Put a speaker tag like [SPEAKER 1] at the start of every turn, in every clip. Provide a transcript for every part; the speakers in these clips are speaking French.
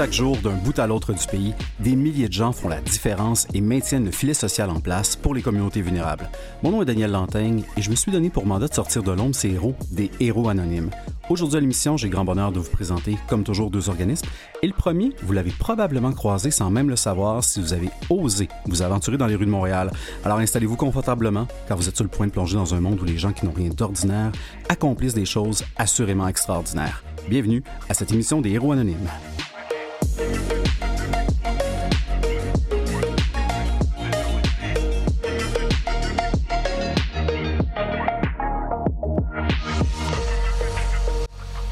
[SPEAKER 1] Chaque jour, d'un bout à l'autre du pays, des milliers de gens font la différence et maintiennent le filet social en place pour les communautés vulnérables. Mon nom est Daniel Lantaigne et je me suis donné pour mandat de sortir de l'ombre ces héros, des héros anonymes. Aujourd'hui à l'émission, j'ai grand bonheur de vous présenter, comme toujours, deux organismes. Et le premier, vous l'avez probablement croisé sans même le savoir si vous avez osé vous aventurer dans les rues de Montréal. Alors installez-vous confortablement, car vous êtes sur le point de plonger dans un monde où les gens qui n'ont rien d'ordinaire accomplissent des choses assurément extraordinaires. Bienvenue à cette émission des héros anonymes.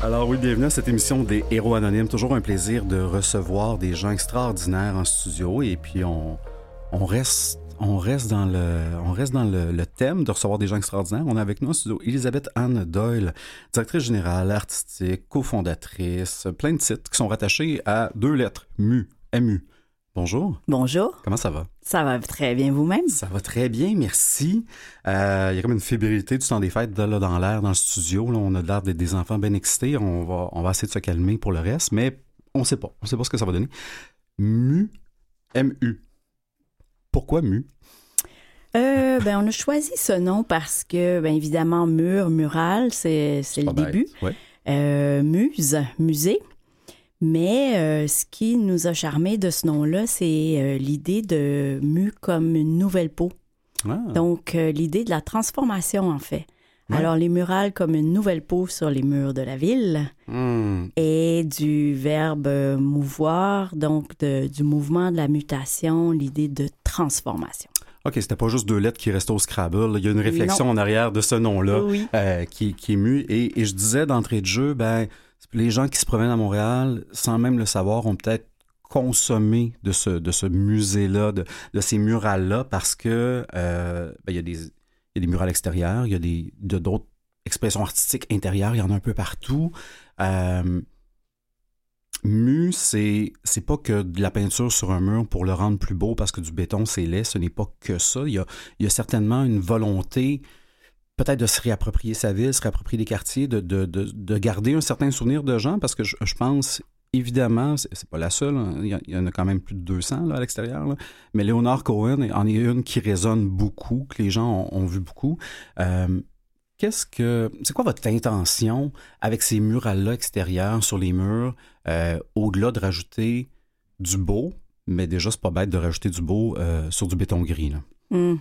[SPEAKER 1] Alors oui, bienvenue à cette émission des Héros Anonymes. Toujours un plaisir de recevoir des gens extraordinaires en studio et puis on, on reste on reste dans le, on reste dans le, le, thème de recevoir des gens extraordinaires. On a avec nous en studio Elisabeth Anne Doyle, directrice générale, artistique, cofondatrice, plein de titres qui sont rattachés à deux lettres, MU, MU. Bonjour.
[SPEAKER 2] Bonjour.
[SPEAKER 1] Comment ça va?
[SPEAKER 2] Ça va très bien vous-même?
[SPEAKER 1] Ça va très bien, merci. Euh, il y a comme une fébrilité du temps des fêtes là, dans l'air, dans le studio. Là, on a l'air d'être des enfants bien excités. On va, on va essayer de se calmer pour le reste, mais on ne sait pas. On ne sait pas ce que ça va donner. MU, MU. Pourquoi MU?
[SPEAKER 2] Euh, ben, on a choisi ce nom parce que, ben, évidemment, mur, mural, c'est, c'est le début.
[SPEAKER 1] Ouais.
[SPEAKER 2] Euh, muse, musée. Mais euh, ce qui nous a charmé de ce nom-là, c'est l'idée de mu comme une nouvelle peau.
[SPEAKER 1] Ah.
[SPEAKER 2] Donc, l'idée de la transformation, en fait. Alors, les murales comme une nouvelle peau sur les murs de la ville
[SPEAKER 1] Hmm.
[SPEAKER 2] et du verbe mouvoir, donc de- du mouvement de la mutation, l'idée de transformation.
[SPEAKER 1] OK, c'était pas juste deux lettres qui restaient au Scrabble. Il y a une réflexion en arrière de ce nom-là
[SPEAKER 2] Oui.
[SPEAKER 1] euh, qui, qui est. Et, et je disais d'entrée de jeu, ben, les gens qui se promènent à Montréal, sans même le savoir, ont peut-être consommé de ce, de ce musée-là, de, de ces murales-là, parce que euh, ben, il, y a des, il y a des il y a des, de- d'autres expressions artistiques intérieures, il y en a un peu partout. Euh, mu, c'est c'est pas que de la peinture sur un mur pour le rendre plus beau parce que du béton c'est laid, ce n'est pas que ça. Il y a, il y a certainement une volonté peut-être de se réapproprier sa ville, se réapproprier des quartiers, de, de, de, de garder un certain souvenir de gens parce que je, je pense évidemment, c'est pas la seule, hein, il y, en a quand même plus de 200 là, à l'extérieur, mais Léonard Cohen en est une qui résonne beaucoup, que les gens ont, vu beaucoup. Euh, Qu'est-ce que c'est quoi votre intention avec ces murales-là extérieures sur les murs, euh, au-delà de rajouter du beau, mais déjà c'est pas bête de rajouter du beau euh, sur du béton gris.
[SPEAKER 2] Hmm.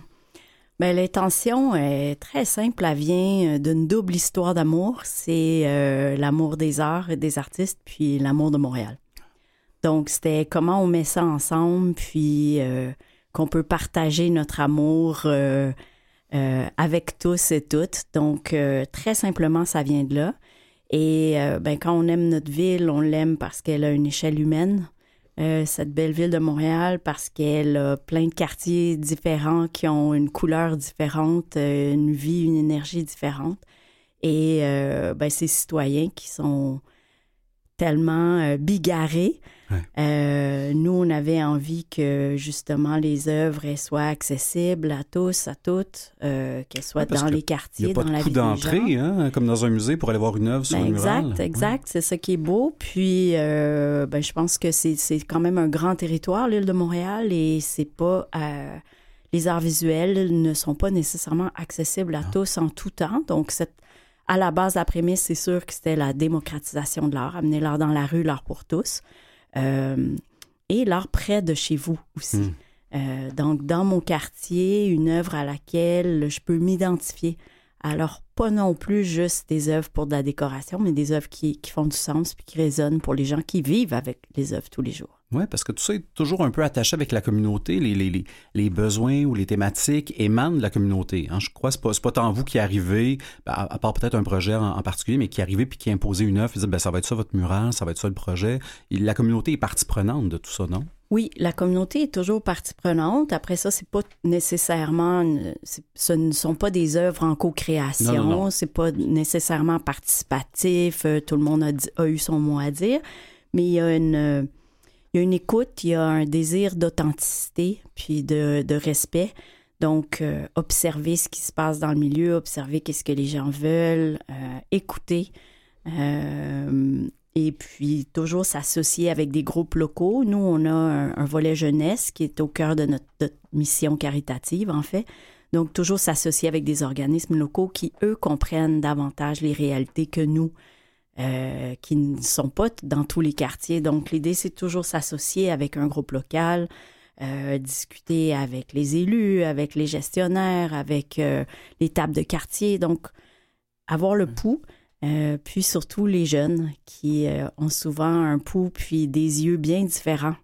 [SPEAKER 2] Ben, l'intention est très simple. Elle vient euh, d'une double histoire d'amour. C'est euh, l'amour des arts et des artistes, puis l'amour de Montréal. Donc, c'était comment on met ça ensemble, puis euh, qu'on peut partager notre amour euh, avec tous et toutes. Donc, très simplement, ça vient de là. Et ben, quand on aime notre ville, on l'aime parce qu'elle a une échelle humaine. Euh, cette belle ville de Montréal parce qu'elle a plein de quartiers différents qui ont une couleur différente, euh, une vie, une énergie différente. Et euh, ben, ces citoyens qui sont tellement euh, bigarrés.
[SPEAKER 1] Ouais.
[SPEAKER 2] Euh, nous, on avait envie que justement les œuvres elles soient accessibles à tous, à toutes, euh, qu'elles soient
[SPEAKER 1] Ouais,
[SPEAKER 2] dans
[SPEAKER 1] que
[SPEAKER 2] les quartiers,
[SPEAKER 1] a pas
[SPEAKER 2] dans
[SPEAKER 1] de
[SPEAKER 2] la vie
[SPEAKER 1] d'entrée, hein, comme dans un musée pour aller voir une œuvre sur
[SPEAKER 2] Ben,
[SPEAKER 1] un mural.
[SPEAKER 2] exact, exact. C'est ça qui est beau. Puis, euh, ben, je pense que c'est quand même un grand territoire, l'île de Montréal, et c'est pas. les arts visuels ne sont pas nécessairement accessibles à tous en tout temps. Donc, cette, à la base, la prémisse, c'est sûr que c'était la démocratisation de l'art, amener l'art dans la rue, l'art pour tous, et l'art près de chez vous aussi.
[SPEAKER 1] Mm.
[SPEAKER 2] Euh, donc, dans mon quartier, une œuvre à laquelle je peux m'identifier. Alors, pas non plus juste des œuvres pour de la décoration, mais des œuvres qui, qui font du sens puis qui résonnent pour les gens qui vivent avec les œuvres tous les jours.
[SPEAKER 1] Oui, parce que tout ça est toujours un peu attaché avec la communauté. Les, les, les, les besoins ou les thématiques émanent de la communauté. hein. Je crois que pas, c'est pas tant vous qui arrivez, ben, à, à part peut-être un projet en, en particulier, mais qui arrivez puis qui imposez une œuvre, et dites, ben, ça va être ça votre mural, ça va être ça le projet. Et la communauté est partie prenante de tout ça, non?
[SPEAKER 2] Oui, la communauté est toujours partie prenante. Après ça, c'est pas nécessairement, ce ne sont pas des œuvres en co-création. C'est pas nécessairement participatif. euh, Tout le monde a, dit- a eu son mot à dire, mais il y a une, euh, il y a une écoute, il y a un désir d'authenticité puis de, respect. Donc, euh, observer ce qui se passe dans le milieu, observer qu'est-ce que les gens veulent, euh, écouter. Euh, et puis toujours s'associer avec des groupes locaux. Nous, on a un, volet jeunesse qui est au cœur de notre, mission caritative, en fait. Donc, toujours s'associer avec des organismes locaux qui, eux, comprennent davantage les réalités que nous, euh, qui ne sont pas dans tous les quartiers. Donc, l'idée, c'est toujours s'associer avec un groupe local, euh, discuter avec les élus, avec les gestionnaires, avec euh, les tables de quartier. Donc, avoir le pouls. Euh, puis surtout les jeunes qui ont souvent un pouls puis des yeux bien différents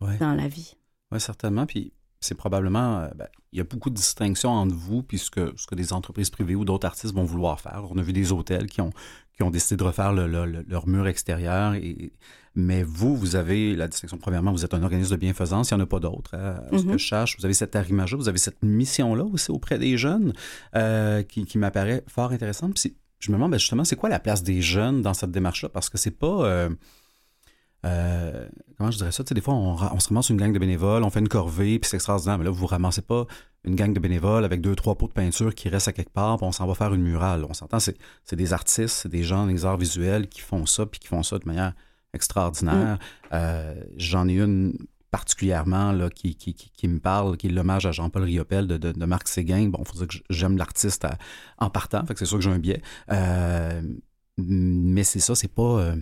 [SPEAKER 2] dans la vie.
[SPEAKER 1] Oui, certainement. Puis c'est probablement, ben, il y a beaucoup de distinctions entre vous puis ce que, ce que des entreprises privées ou d'autres artistes vont vouloir faire. On a vu des hôtels qui ont, qui ont décidé de refaire leur mur extérieur. Et, mais vous, vous avez la distinction. Premièrement, vous êtes un organisme de bienfaisance. Il n'y en a pas d'autres. Hein, ce que mm-hmm. je cherche, vous avez cette arrimage vous avez cette mission-là aussi auprès des jeunes euh, qui, qui m'apparaît fort intéressante. Puis je me demande ben, justement, c'est quoi la place des jeunes dans cette démarche-là? Parce que c'est pas. Euh, euh, comment je dirais ça? Tu sais, des fois, on, on, se ramasse une gang de bénévoles, on fait une corvée, puis c'est extraordinaire. Mais là, vous ne ramassez pas une gang de bénévoles avec deux, trois pots de peinture qui restent à quelque part, puis on s'en va faire une murale. On s'entend, c'est, des artistes, c'est des gens des arts visuels qui font ça, puis qui font ça de manière extraordinaire. Mm. Euh, j'en ai une particulièrement là, qui, qui, qui, me parle, qui est l'hommage à Jean-Paul Riopel de, de, Marc Séguin. Bon, il faut dire que j'aime l'artiste en partant, fait que c'est sûr que j'ai un biais. Euh, mais c'est ça, c'est pas... Euh,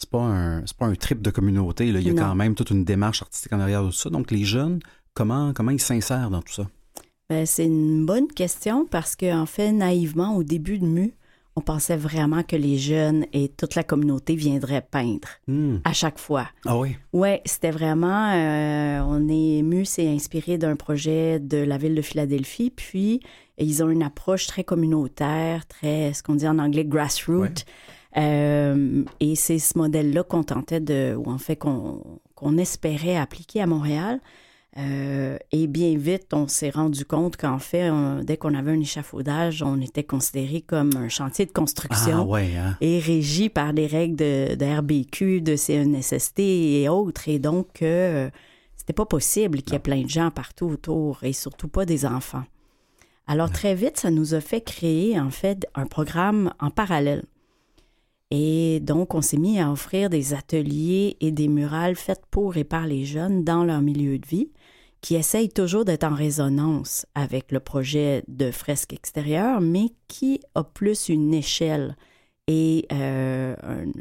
[SPEAKER 1] c'est pas un pas un trip de communauté. Il y a quand même toute une démarche artistique en arrière de ça. Donc les jeunes, comment, comment ils s'insèrent dans tout ça?
[SPEAKER 2] Ben, c'est une bonne question parce qu'en en fait, naïvement, au début de MU, on pensait vraiment que les jeunes et toute la communauté viendraient peindre hmm. à chaque fois.
[SPEAKER 1] Ah oui?
[SPEAKER 2] Oui, c'était vraiment. Euh, on est MU, c'est inspiré d'un projet de la ville de Philadelphie, puis ils ont une approche très communautaire, très, ce qu'on dit en anglais, grassroots. Euh, et c'est ce modèle-là qu'on tentait de, ou en fait qu'on espérait appliquer à Montréal. Euh, et bien vite, on s'est rendu compte qu'en fait, dès qu'on avait un échafaudage, on était considéré comme un chantier de construction
[SPEAKER 1] ah, hein.
[SPEAKER 2] et régi par des règles de, RBQ, de CNSST et autres. Et donc, euh, c'était pas possible qu'il y ait plein de gens partout autour et surtout pas des enfants. Alors, très vite, ça nous a fait créer, en fait, un programme en parallèle. Et donc, on s'est mis à offrir des ateliers et des murales faites pour et par les jeunes dans leur milieu de vie qui essaye toujours d'être en résonance avec le projet de fresque extérieure, mais qui a plus une échelle et euh,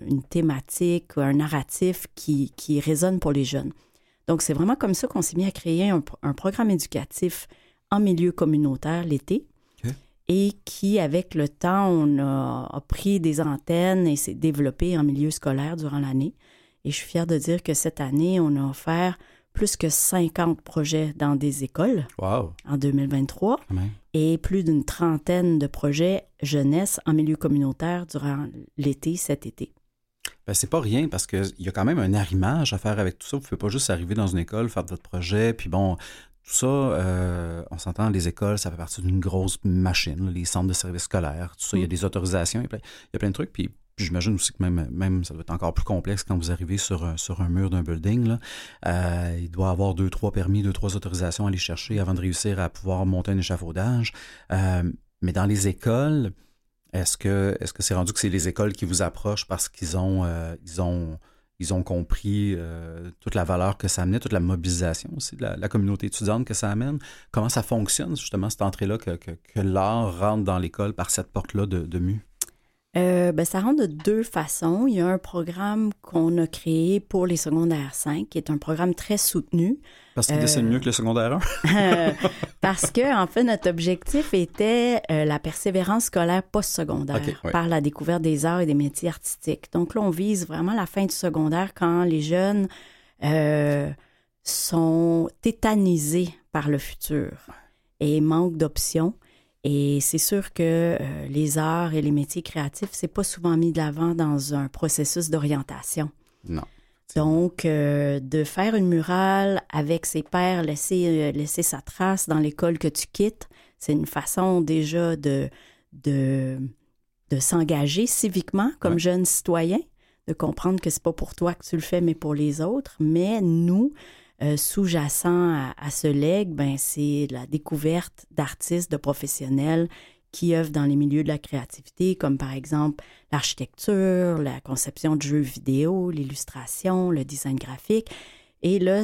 [SPEAKER 2] une thématique, un narratif qui, qui, résonne pour les jeunes. Donc, c'est vraiment comme ça qu'on s'est mis à créer un, programme éducatif en milieu communautaire l'été et qui, avec le temps, on a, a pris des antennes et s'est développé en milieu scolaire durant l'année. Et je suis fière de dire que cette année, on a offert plus que 50 projets dans des écoles en 2023 et plus d'une trentaine de projets jeunesse en milieu communautaire durant l'été, cet été.
[SPEAKER 1] Ben, c'est pas rien parce qu'il y a quand même un arrimage à faire avec tout ça. Vous ne pouvez pas juste arriver dans une école, faire votre projet, puis bon, tout ça, euh, on s'entend, les écoles, ça fait partie d'une grosse machine, les centres de services scolaires, tout ça, il y a mm. des autorisations, il y a plein, il y a plein de trucs, puis j'imagine aussi que même, même ça doit être encore plus complexe quand vous arrivez sur, sur un mur d'un building. Là. Euh, il doit avoir deux, trois permis, deux, trois autorisations à aller chercher avant de réussir à pouvoir monter un échafaudage. Euh, mais dans les écoles, est-ce que est-ce que c'est rendu que c'est les écoles qui vous approchent parce qu'ils ont euh, ils ont ils ont compris toute la valeur que ça amenait, toute la mobilisation aussi de la, communauté étudiante que ça amène. Comment ça fonctionne, justement, cette entrée-là, que, que, l'art rentre dans l'école par cette porte-là de, de MU?
[SPEAKER 2] Euh, ben, ça rentre de deux façons. Il y a un programme qu'on a créé pour les secondaires 5, qui est un programme très soutenu.
[SPEAKER 1] Parce qu'il dessine mieux que le secondaire
[SPEAKER 2] 1? parce que, en fait, notre objectif était euh, la persévérance scolaire post-secondaire par la découverte des arts et des métiers artistiques. Donc là, on vise vraiment la fin du secondaire quand les jeunes euh, sont tétanisés par le futur et manquent d'options. Et c'est sûr que euh, les arts et les métiers créatifs, c'est pas souvent mis de l'avant dans un processus d'orientation.
[SPEAKER 1] Non.
[SPEAKER 2] Donc, euh, de faire une murale avec ses pairs, laisser, euh, laisser sa trace dans l'école que tu quittes, c'est une façon déjà de, de, de s'engager civiquement comme jeune citoyen, de comprendre que c'est pas pour toi que tu le fais, mais pour les autres. Mais nous, euh, sous-jacent à, ce leg, ben, c'est la découverte d'artistes, de professionnels qui œuvrent dans les milieux de la créativité, comme par exemple l'architecture, la conception de jeux vidéo, l'illustration, le design graphique. Et là,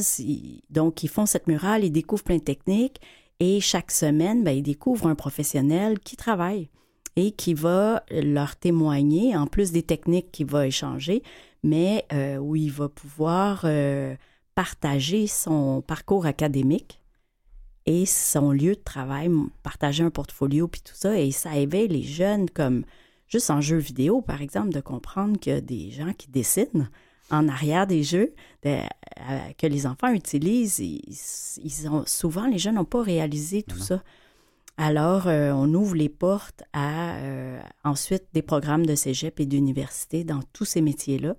[SPEAKER 2] donc, ils font cette murale, ils découvrent plein de techniques et chaque semaine, ben, ils découvrent un professionnel qui travaille et qui va leur témoigner, en plus des techniques qu'il va échanger, mais euh, où il va pouvoir euh, partager son parcours académique et son lieu de travail, partager un portfolio puis tout ça, et ça éveille les jeunes comme juste en jeu vidéo, par exemple, de comprendre qu'il y a des gens qui dessinent en arrière des jeux euh, que les enfants utilisent. Ils, ont, souvent, les jeunes n'ont pas réalisé tout ça. Alors, euh, on ouvre les portes à euh, ensuite des programmes de cégep et d'université dans tous ces métiers-là.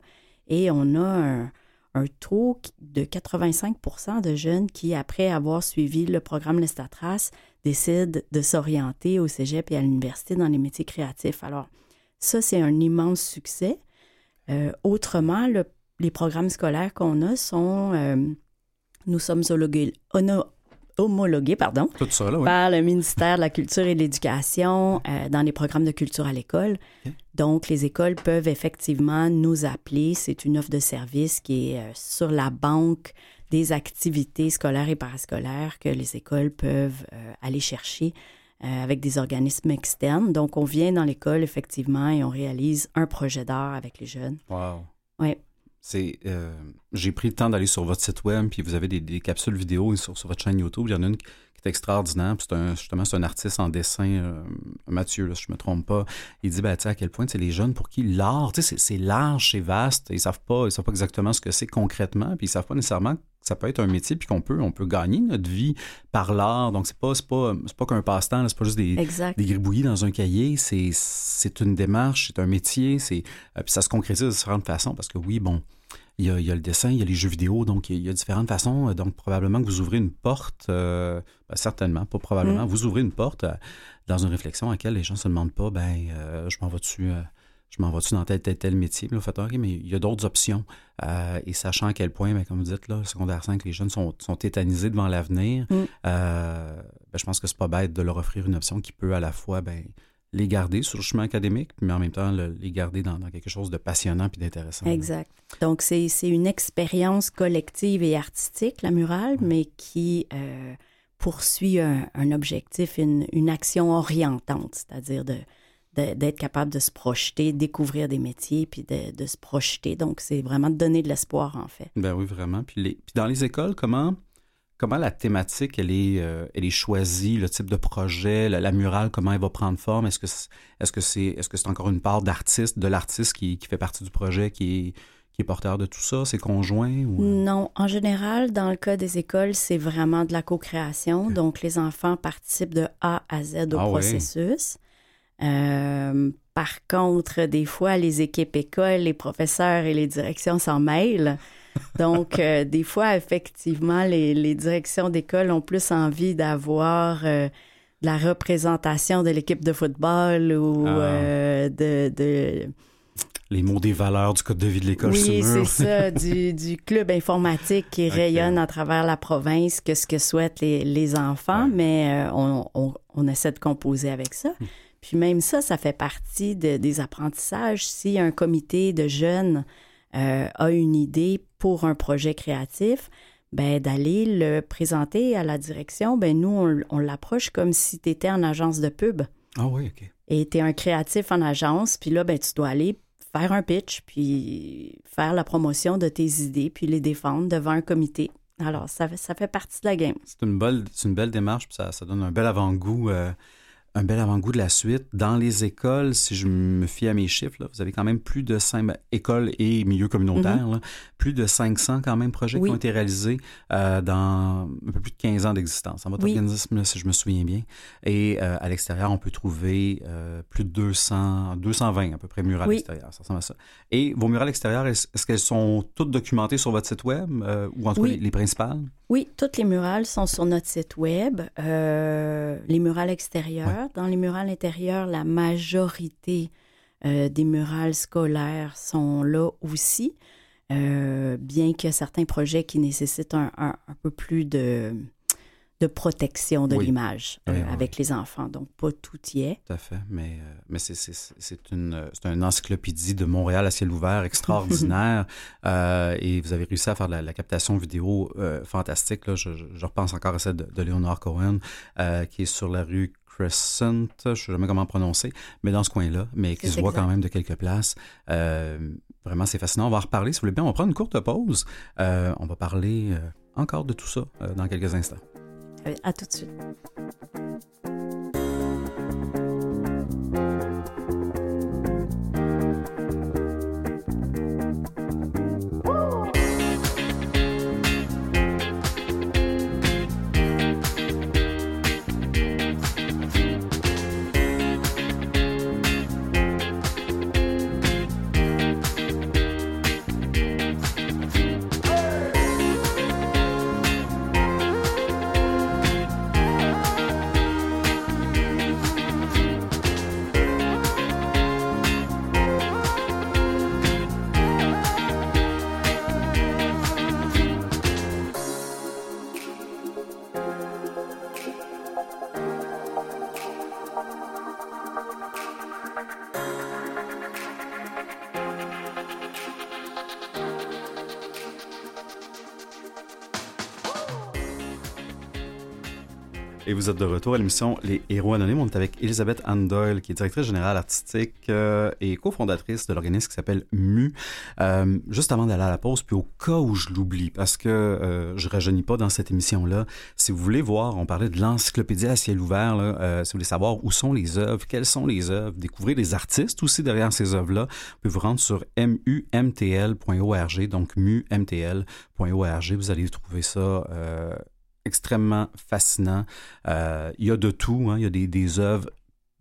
[SPEAKER 2] Et on a un, un taux de 85% de jeunes qui, après avoir suivi le programme Lestatras, décident de s'orienter au cégep et à l'université dans les métiers créatifs. Alors, ça, c'est un immense succès. autrement, le les programmes scolaires qu'on a sont, euh, nous sommes homologués, pardon, par le ministère de la Culture et de l'Éducation euh, dans les programmes de culture à l'école. Donc, les écoles peuvent effectivement nous appeler. C'est une offre de service qui est euh, sur la banque des activités scolaires et parascolaires que les écoles peuvent aller chercher avec des organismes externes. Donc, on vient dans l'école, effectivement, et on réalise un projet d'art avec les jeunes.
[SPEAKER 1] Wow.
[SPEAKER 2] Oui.
[SPEAKER 1] C'est, euh, j'ai pris le temps d'aller sur votre site web, puis vous avez des, capsules vidéo sur, sur, votre chaîne YouTube. Il y en a une qui est extraordinaire. C'est un, justement, c'est un artiste en dessin, euh, Mathieu, là, si je me trompe pas. Il dit, ben, à quel point, c'est les jeunes pour qui l'art, c'est, c'est large, c'est vaste. Ils savent pas, ils savent pas exactement ce que c'est concrètement, puis ils savent pas nécessairement ça peut être un métier puis qu'on peut on peut gagner notre vie par l'art donc c'est pas c'est pas c'est pas qu'un passe-temps c'est pas juste des des gribouillis dans un cahier c'est c'est une démarche c'est un métier c'est euh, puis ça se concrétise de différentes façons parce que oui bon il y, a, le dessin, il y a les jeux vidéo, donc il y a différentes façons. Donc, probablement que vous ouvrez une porte, euh, ben, certainement, pas probablement, mm. vous ouvrez une porte euh, dans une réflexion à laquelle les gens ne se demandent pas, ben, euh, je m'en vais dessus. je m'en vais-tu dans tel, tel, tel métier? Fait, mais il y a d'autres options. et sachant à quel point, ben, comme vous dites, là, secondaire 5, les jeunes sont, sont tétanisés devant l'avenir, mm. ben, je pense que c'est pas bête de leur offrir une option qui peut à la fois ben, les garder sur le chemin académique, mais en même temps les garder dans, quelque chose de passionnant puis d'intéressant.
[SPEAKER 2] Exact. Donc, c'est une expérience collective et artistique, la murale, mais qui euh, poursuit un, objectif, une, action orientante, c'est-à-dire de, d'être capable de se projeter, découvrir des métiers, puis de, se projeter. Donc, c'est vraiment de donner de l'espoir, en fait.
[SPEAKER 1] Ben oui, vraiment. Puis, les, puis dans les écoles, comment comment la thématique elle est, euh, elle est choisie, le type de projet, la, murale, comment elle va prendre forme? Est-ce que est-ce que c'est est-ce que c'est encore une part d'artiste, de l'artiste qui, qui, fait partie du projet qui est, qui est porteur de tout ça? C'est conjoint? Ou...
[SPEAKER 2] Euh? Non, en général, dans le cas des écoles, c'est vraiment de la co-création. Donc, les enfants participent de A à Z au ah processus. Euh, par contre, des fois, les équipes écoles, les professeurs et les directions s'en mêlent. Donc, euh, des fois, effectivement, les, directions d'école ont plus envie d'avoir euh, la représentation de l'équipe de football ou ah. euh, de,
[SPEAKER 1] Les mots des valeurs du code de vie de l'école.
[SPEAKER 2] Oui, c'est ça, du, club informatique qui rayonne à travers la province, que ce que souhaitent les, enfants, mais on, essaie de composer avec ça. Hmm. Puis même ça, ça fait partie des apprentissages. Si un comité de jeunes euh, a une idée pour un projet créatif, ben, d'aller le présenter à la direction, ben, nous, on, l'approche comme si tu étais en agence de pub.
[SPEAKER 1] Ah oui, OK.
[SPEAKER 2] Et tu es un créatif en agence, puis là, ben, tu dois aller faire un pitch, puis faire la promotion de tes idées, puis les défendre devant un comité. Alors, ça, ça fait partie de la game.
[SPEAKER 1] C'est une belle, une belle démarche, puis ça, ça donne un bel avant-goût. Euh, un bel avant-goût de la suite. Dans les écoles, si je me fie à mes chiffres, là, vous avez quand même plus de 5 ben, écoles et milieux communautaires, mhm. plus de 500 quand même projets qui ont été réalisés euh, dans un peu plus de 15 ans d'existence en votre organisme, si je me souviens bien. Et euh, à l'extérieur, on peut trouver euh, plus de 200, 220 à peu près murales extérieures. Ça ressemble à ça. Et vos murales extérieures, est-ce, qu'elles sont toutes documentées sur votre site web ou en tout cas les, les, principales?
[SPEAKER 2] Oui, toutes les murales sont sur notre site web. les murales extérieures. Dans les murales intérieures, la majorité euh, des murales scolaires sont là aussi, euh, bien qu'il y a certains projets qui nécessitent un, peu plus de, de protection de
[SPEAKER 1] Oui.
[SPEAKER 2] l'image euh,
[SPEAKER 1] Oui,
[SPEAKER 2] avec les enfants. Donc, pas tout y est.
[SPEAKER 1] Tout à fait. Mais, euh, mais c'est, une, encyclopédie de Montréal à ciel ouvert extraordinaire. Euh, et vous avez réussi à faire de la, la captation vidéo fantastique. Là. Je, repense encore à celle de, de Léonard Cohen, qui est sur la rue Crescent, je ne sais jamais comment prononcer, mais dans ce coin-là, mais qui se voit quand même de quelques places. Euh, vraiment, c'est fascinant. On va en reparler, si vous voulez bien. On va prendre une courte pause. Euh, on va parler euh, encore de tout ça dans quelques instants.
[SPEAKER 2] Euh, À tout de suite.
[SPEAKER 1] Et vous êtes de retour à l'émission Les Héros Anonymes. On est avec Elisabeth Anne Doyle, qui est directrice générale artistique euh, et cofondatrice de l'organisme qui s'appelle MU. Euh, juste avant d'aller à la pause, puis au cas où je l'oublie, parce que euh, je rajeunis pas dans cette émission-là, si vous voulez voir, on parlait de l'encyclopédie à ciel ouvert, euh, si vous voulez savoir où sont les œuvres, quelles sont les œuvres, découvrir les artistes aussi derrière ces œuvres-là, vous pouvez vous rendre sur mumtl.org, donc mumtl.org. Vous allez trouver ça... extrêmement fascinant. Euh, il y a de tout, hein. il y a des, œuvres.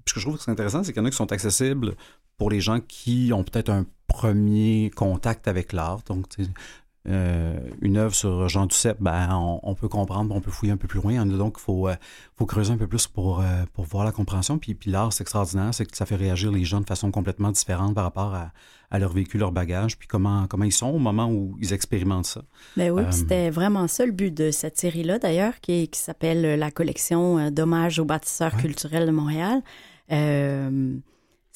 [SPEAKER 1] Ce que je trouve intéressant, c'est qu'il y en a qui sont accessibles pour les gens qui ont peut-être un premier contact avec l'art. Donc, euh, une œuvre sur Jean Duceppe, ben, on, on peut comprendre, on peut fouiller un peu plus loin. Donc, il faut, euh, faut creuser un peu plus pour, euh, pour voir la compréhension. Puis, puis l'art, c'est extraordinaire, c'est que ça fait réagir les gens de façon complètement différente par rapport à, à leur vécu, leur bagage, puis comment, comment ils sont au moment où ils expérimentent ça.
[SPEAKER 2] Ben oui, c'était vraiment ça le but de cette série-là, d'ailleurs, qui, qui s'appelle la collection d'hommages aux bâtisseurs
[SPEAKER 1] Ouais.
[SPEAKER 2] culturels de Montréal.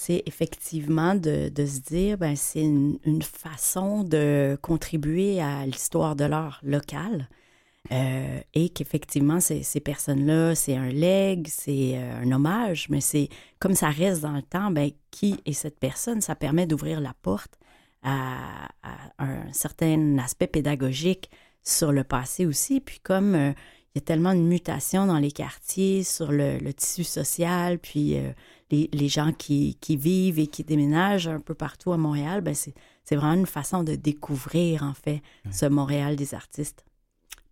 [SPEAKER 2] C'est effectivement de, se dire, ben, c'est une, façon de contribuer à l'histoire de l'art local. euh, et qu'effectivement, ces, personnes-là, c'est un leg, c'est euh, un hommage, mais c'est comme ça reste dans le temps, ben, qui est cette personne? Ça permet d'ouvrir la porte à, un certain aspect pédagogique sur le passé aussi. Puis comme euh, il y a tellement de mutations dans les quartiers, sur le, tissu social, puis les, les gens qui, qui vivent et qui déménagent un peu partout à Montréal, ben c'est, c'est vraiment une façon de découvrir, en fait, ce Montréal des artistes.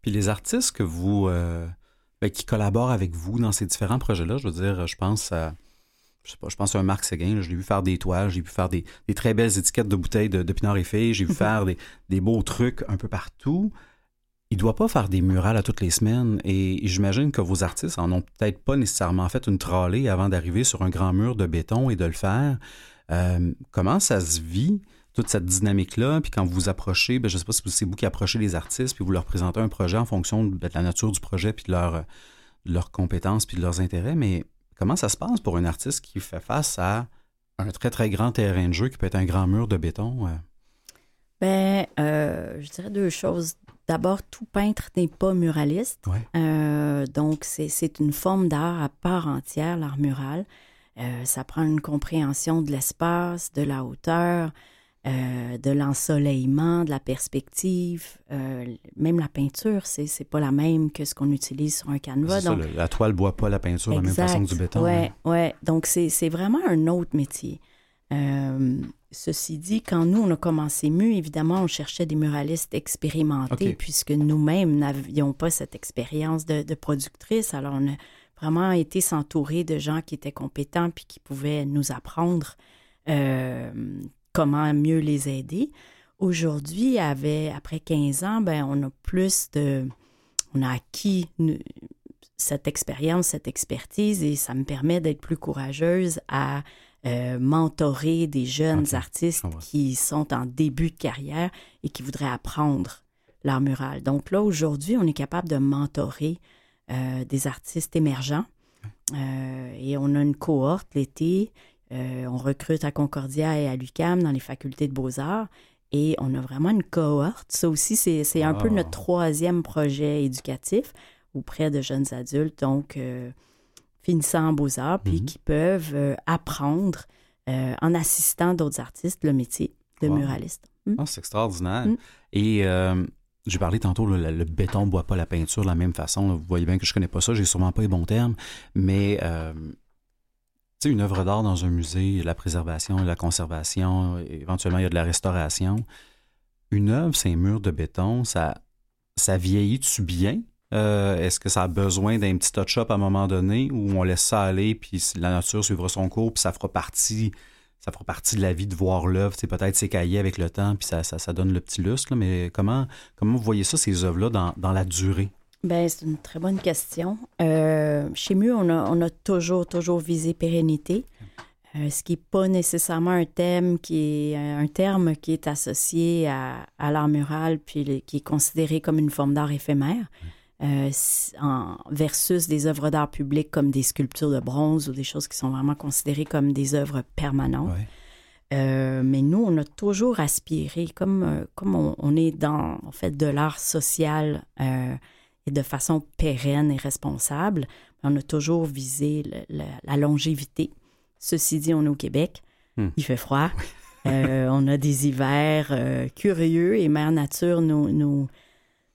[SPEAKER 1] Puis les artistes que vous, euh, ben, qui collaborent avec vous dans ces différents projets-là, je veux dire, je pense à, je sais pas, je pense à un Marc Séguin, je l'ai vu faire des toiles, j'ai vu faire des, des très belles étiquettes de bouteilles de, de Pinard et Filles, j'ai vu faire des, des beaux trucs un peu partout. Il doit pas faire des murales à toutes les semaines et j'imagine que vos artistes en ont peut-être pas nécessairement fait une tralée avant d'arriver sur un grand mur de béton et de le faire. Euh, comment ça se vit, toute cette dynamique-là? Puis quand vous vous approchez, ben, je sais pas si c'est vous qui approchez les artistes, puis vous leur présentez un projet en fonction de, la nature du projet, puis de, leur, de leurs compétences, puis de leurs intérêts, mais comment ça se passe pour un artiste qui fait face à un très, très grand terrain de jeu qui peut être un grand mur de béton? euh?
[SPEAKER 2] Ben, euh, je dirais deux choses. D'abord, tout peintre n'est pas muraliste.
[SPEAKER 1] Ouais.
[SPEAKER 2] Euh, donc, c'est, une forme d'art à part entière, l'art mural. Euh, ça prend une compréhension de l'espace, de la hauteur, euh, de l'ensoleillement, de la perspective. Même la peinture, c'est, pas la même que ce qu'on utilise sur un canevas.
[SPEAKER 1] Ça, le- la toile ne boit pas la peinture de la même façon que du béton.
[SPEAKER 2] Ouais,
[SPEAKER 1] hein.
[SPEAKER 2] ouais. Donc, c'est c'est vraiment un autre métier. Euh, ceci dit, quand nous, on a commencé MU, évidemment, on cherchait des muralistes expérimentés, puisque nous-mêmes n'avions pas cette expérience de, de productrice. Alors, on a vraiment été s'entourer de gens qui étaient compétents puis qui pouvaient nous apprendre euh, comment mieux les aider. Aujourd'hui, après 15 ans, ben, on a plus de... On a acquis une- cette expérience, cette expertise, et ça me permet d'être plus courageuse à euh, mentorer des jeunes artistes
[SPEAKER 1] comprends.
[SPEAKER 2] qui sont en début de carrière et qui voudraient apprendre l'art mural. Donc là, aujourd'hui, on est capable de mentorer des artistes émergents. et on a une cohorte l'été. on recrute à Concordia et à l'UCAM dans les facultés de beaux-arts. Et on a vraiment une cohorte. Ça aussi, c'est un peu notre troisième projet éducatif auprès de jeunes adultes, donc finissant en beaux-arts, puis mm-hmm. qui peuvent apprendre en assistant d'autres artistes le métier de muraliste.
[SPEAKER 1] Ah, c'est extraordinaire. Hmm. Et euh, j'ai parlé tantôt, le, béton ne boit pas la peinture de la même façon. Vous voyez bien que je ne connais pas ça, j'ai sûrement pas les bons termes, mais euh, tu sais, une œuvre d'art dans un musée, la préservation, la conservation, éventuellement il y a de la restauration. Une œuvre, c'est un mur de béton, ça, ça vieillit-tu bien? Euh, est-ce que ça a besoin d'un petit touch-up à un moment donné où on laisse ça aller, puis la nature suivra son cours, puis ça fera partie ça fera partie de la vie de voir l'œuvre, c'est peut-être s'écailler avec le temps, puis ça, ça, donne le petit lustre. mais comment, comment vous voyez ça, ces œuvres-là, dans, dans, la durée?
[SPEAKER 2] Bien, c'est une très bonne question. Euh, chez Mu, on a, on a, toujours, toujours visé pérennité, euh, ce qui n'est pas nécessairement un thème qui est un terme qui est associé à, à l'art mural, puis qui est considéré comme une forme d'art éphémère. Euh, en, versus des œuvres d'art public comme des sculptures de bronze ou des choses qui sont vraiment considérées comme des œuvres permanentes. Euh, mais nous, on a toujours aspiré, comme, euh, comme on, est dans en fait de l'art social et de façon pérenne et responsable, on a toujours visé la longévité. Ceci dit, on est au Québec, hmm. il fait froid, on a des hivers curieux et Mère Nature nous, nous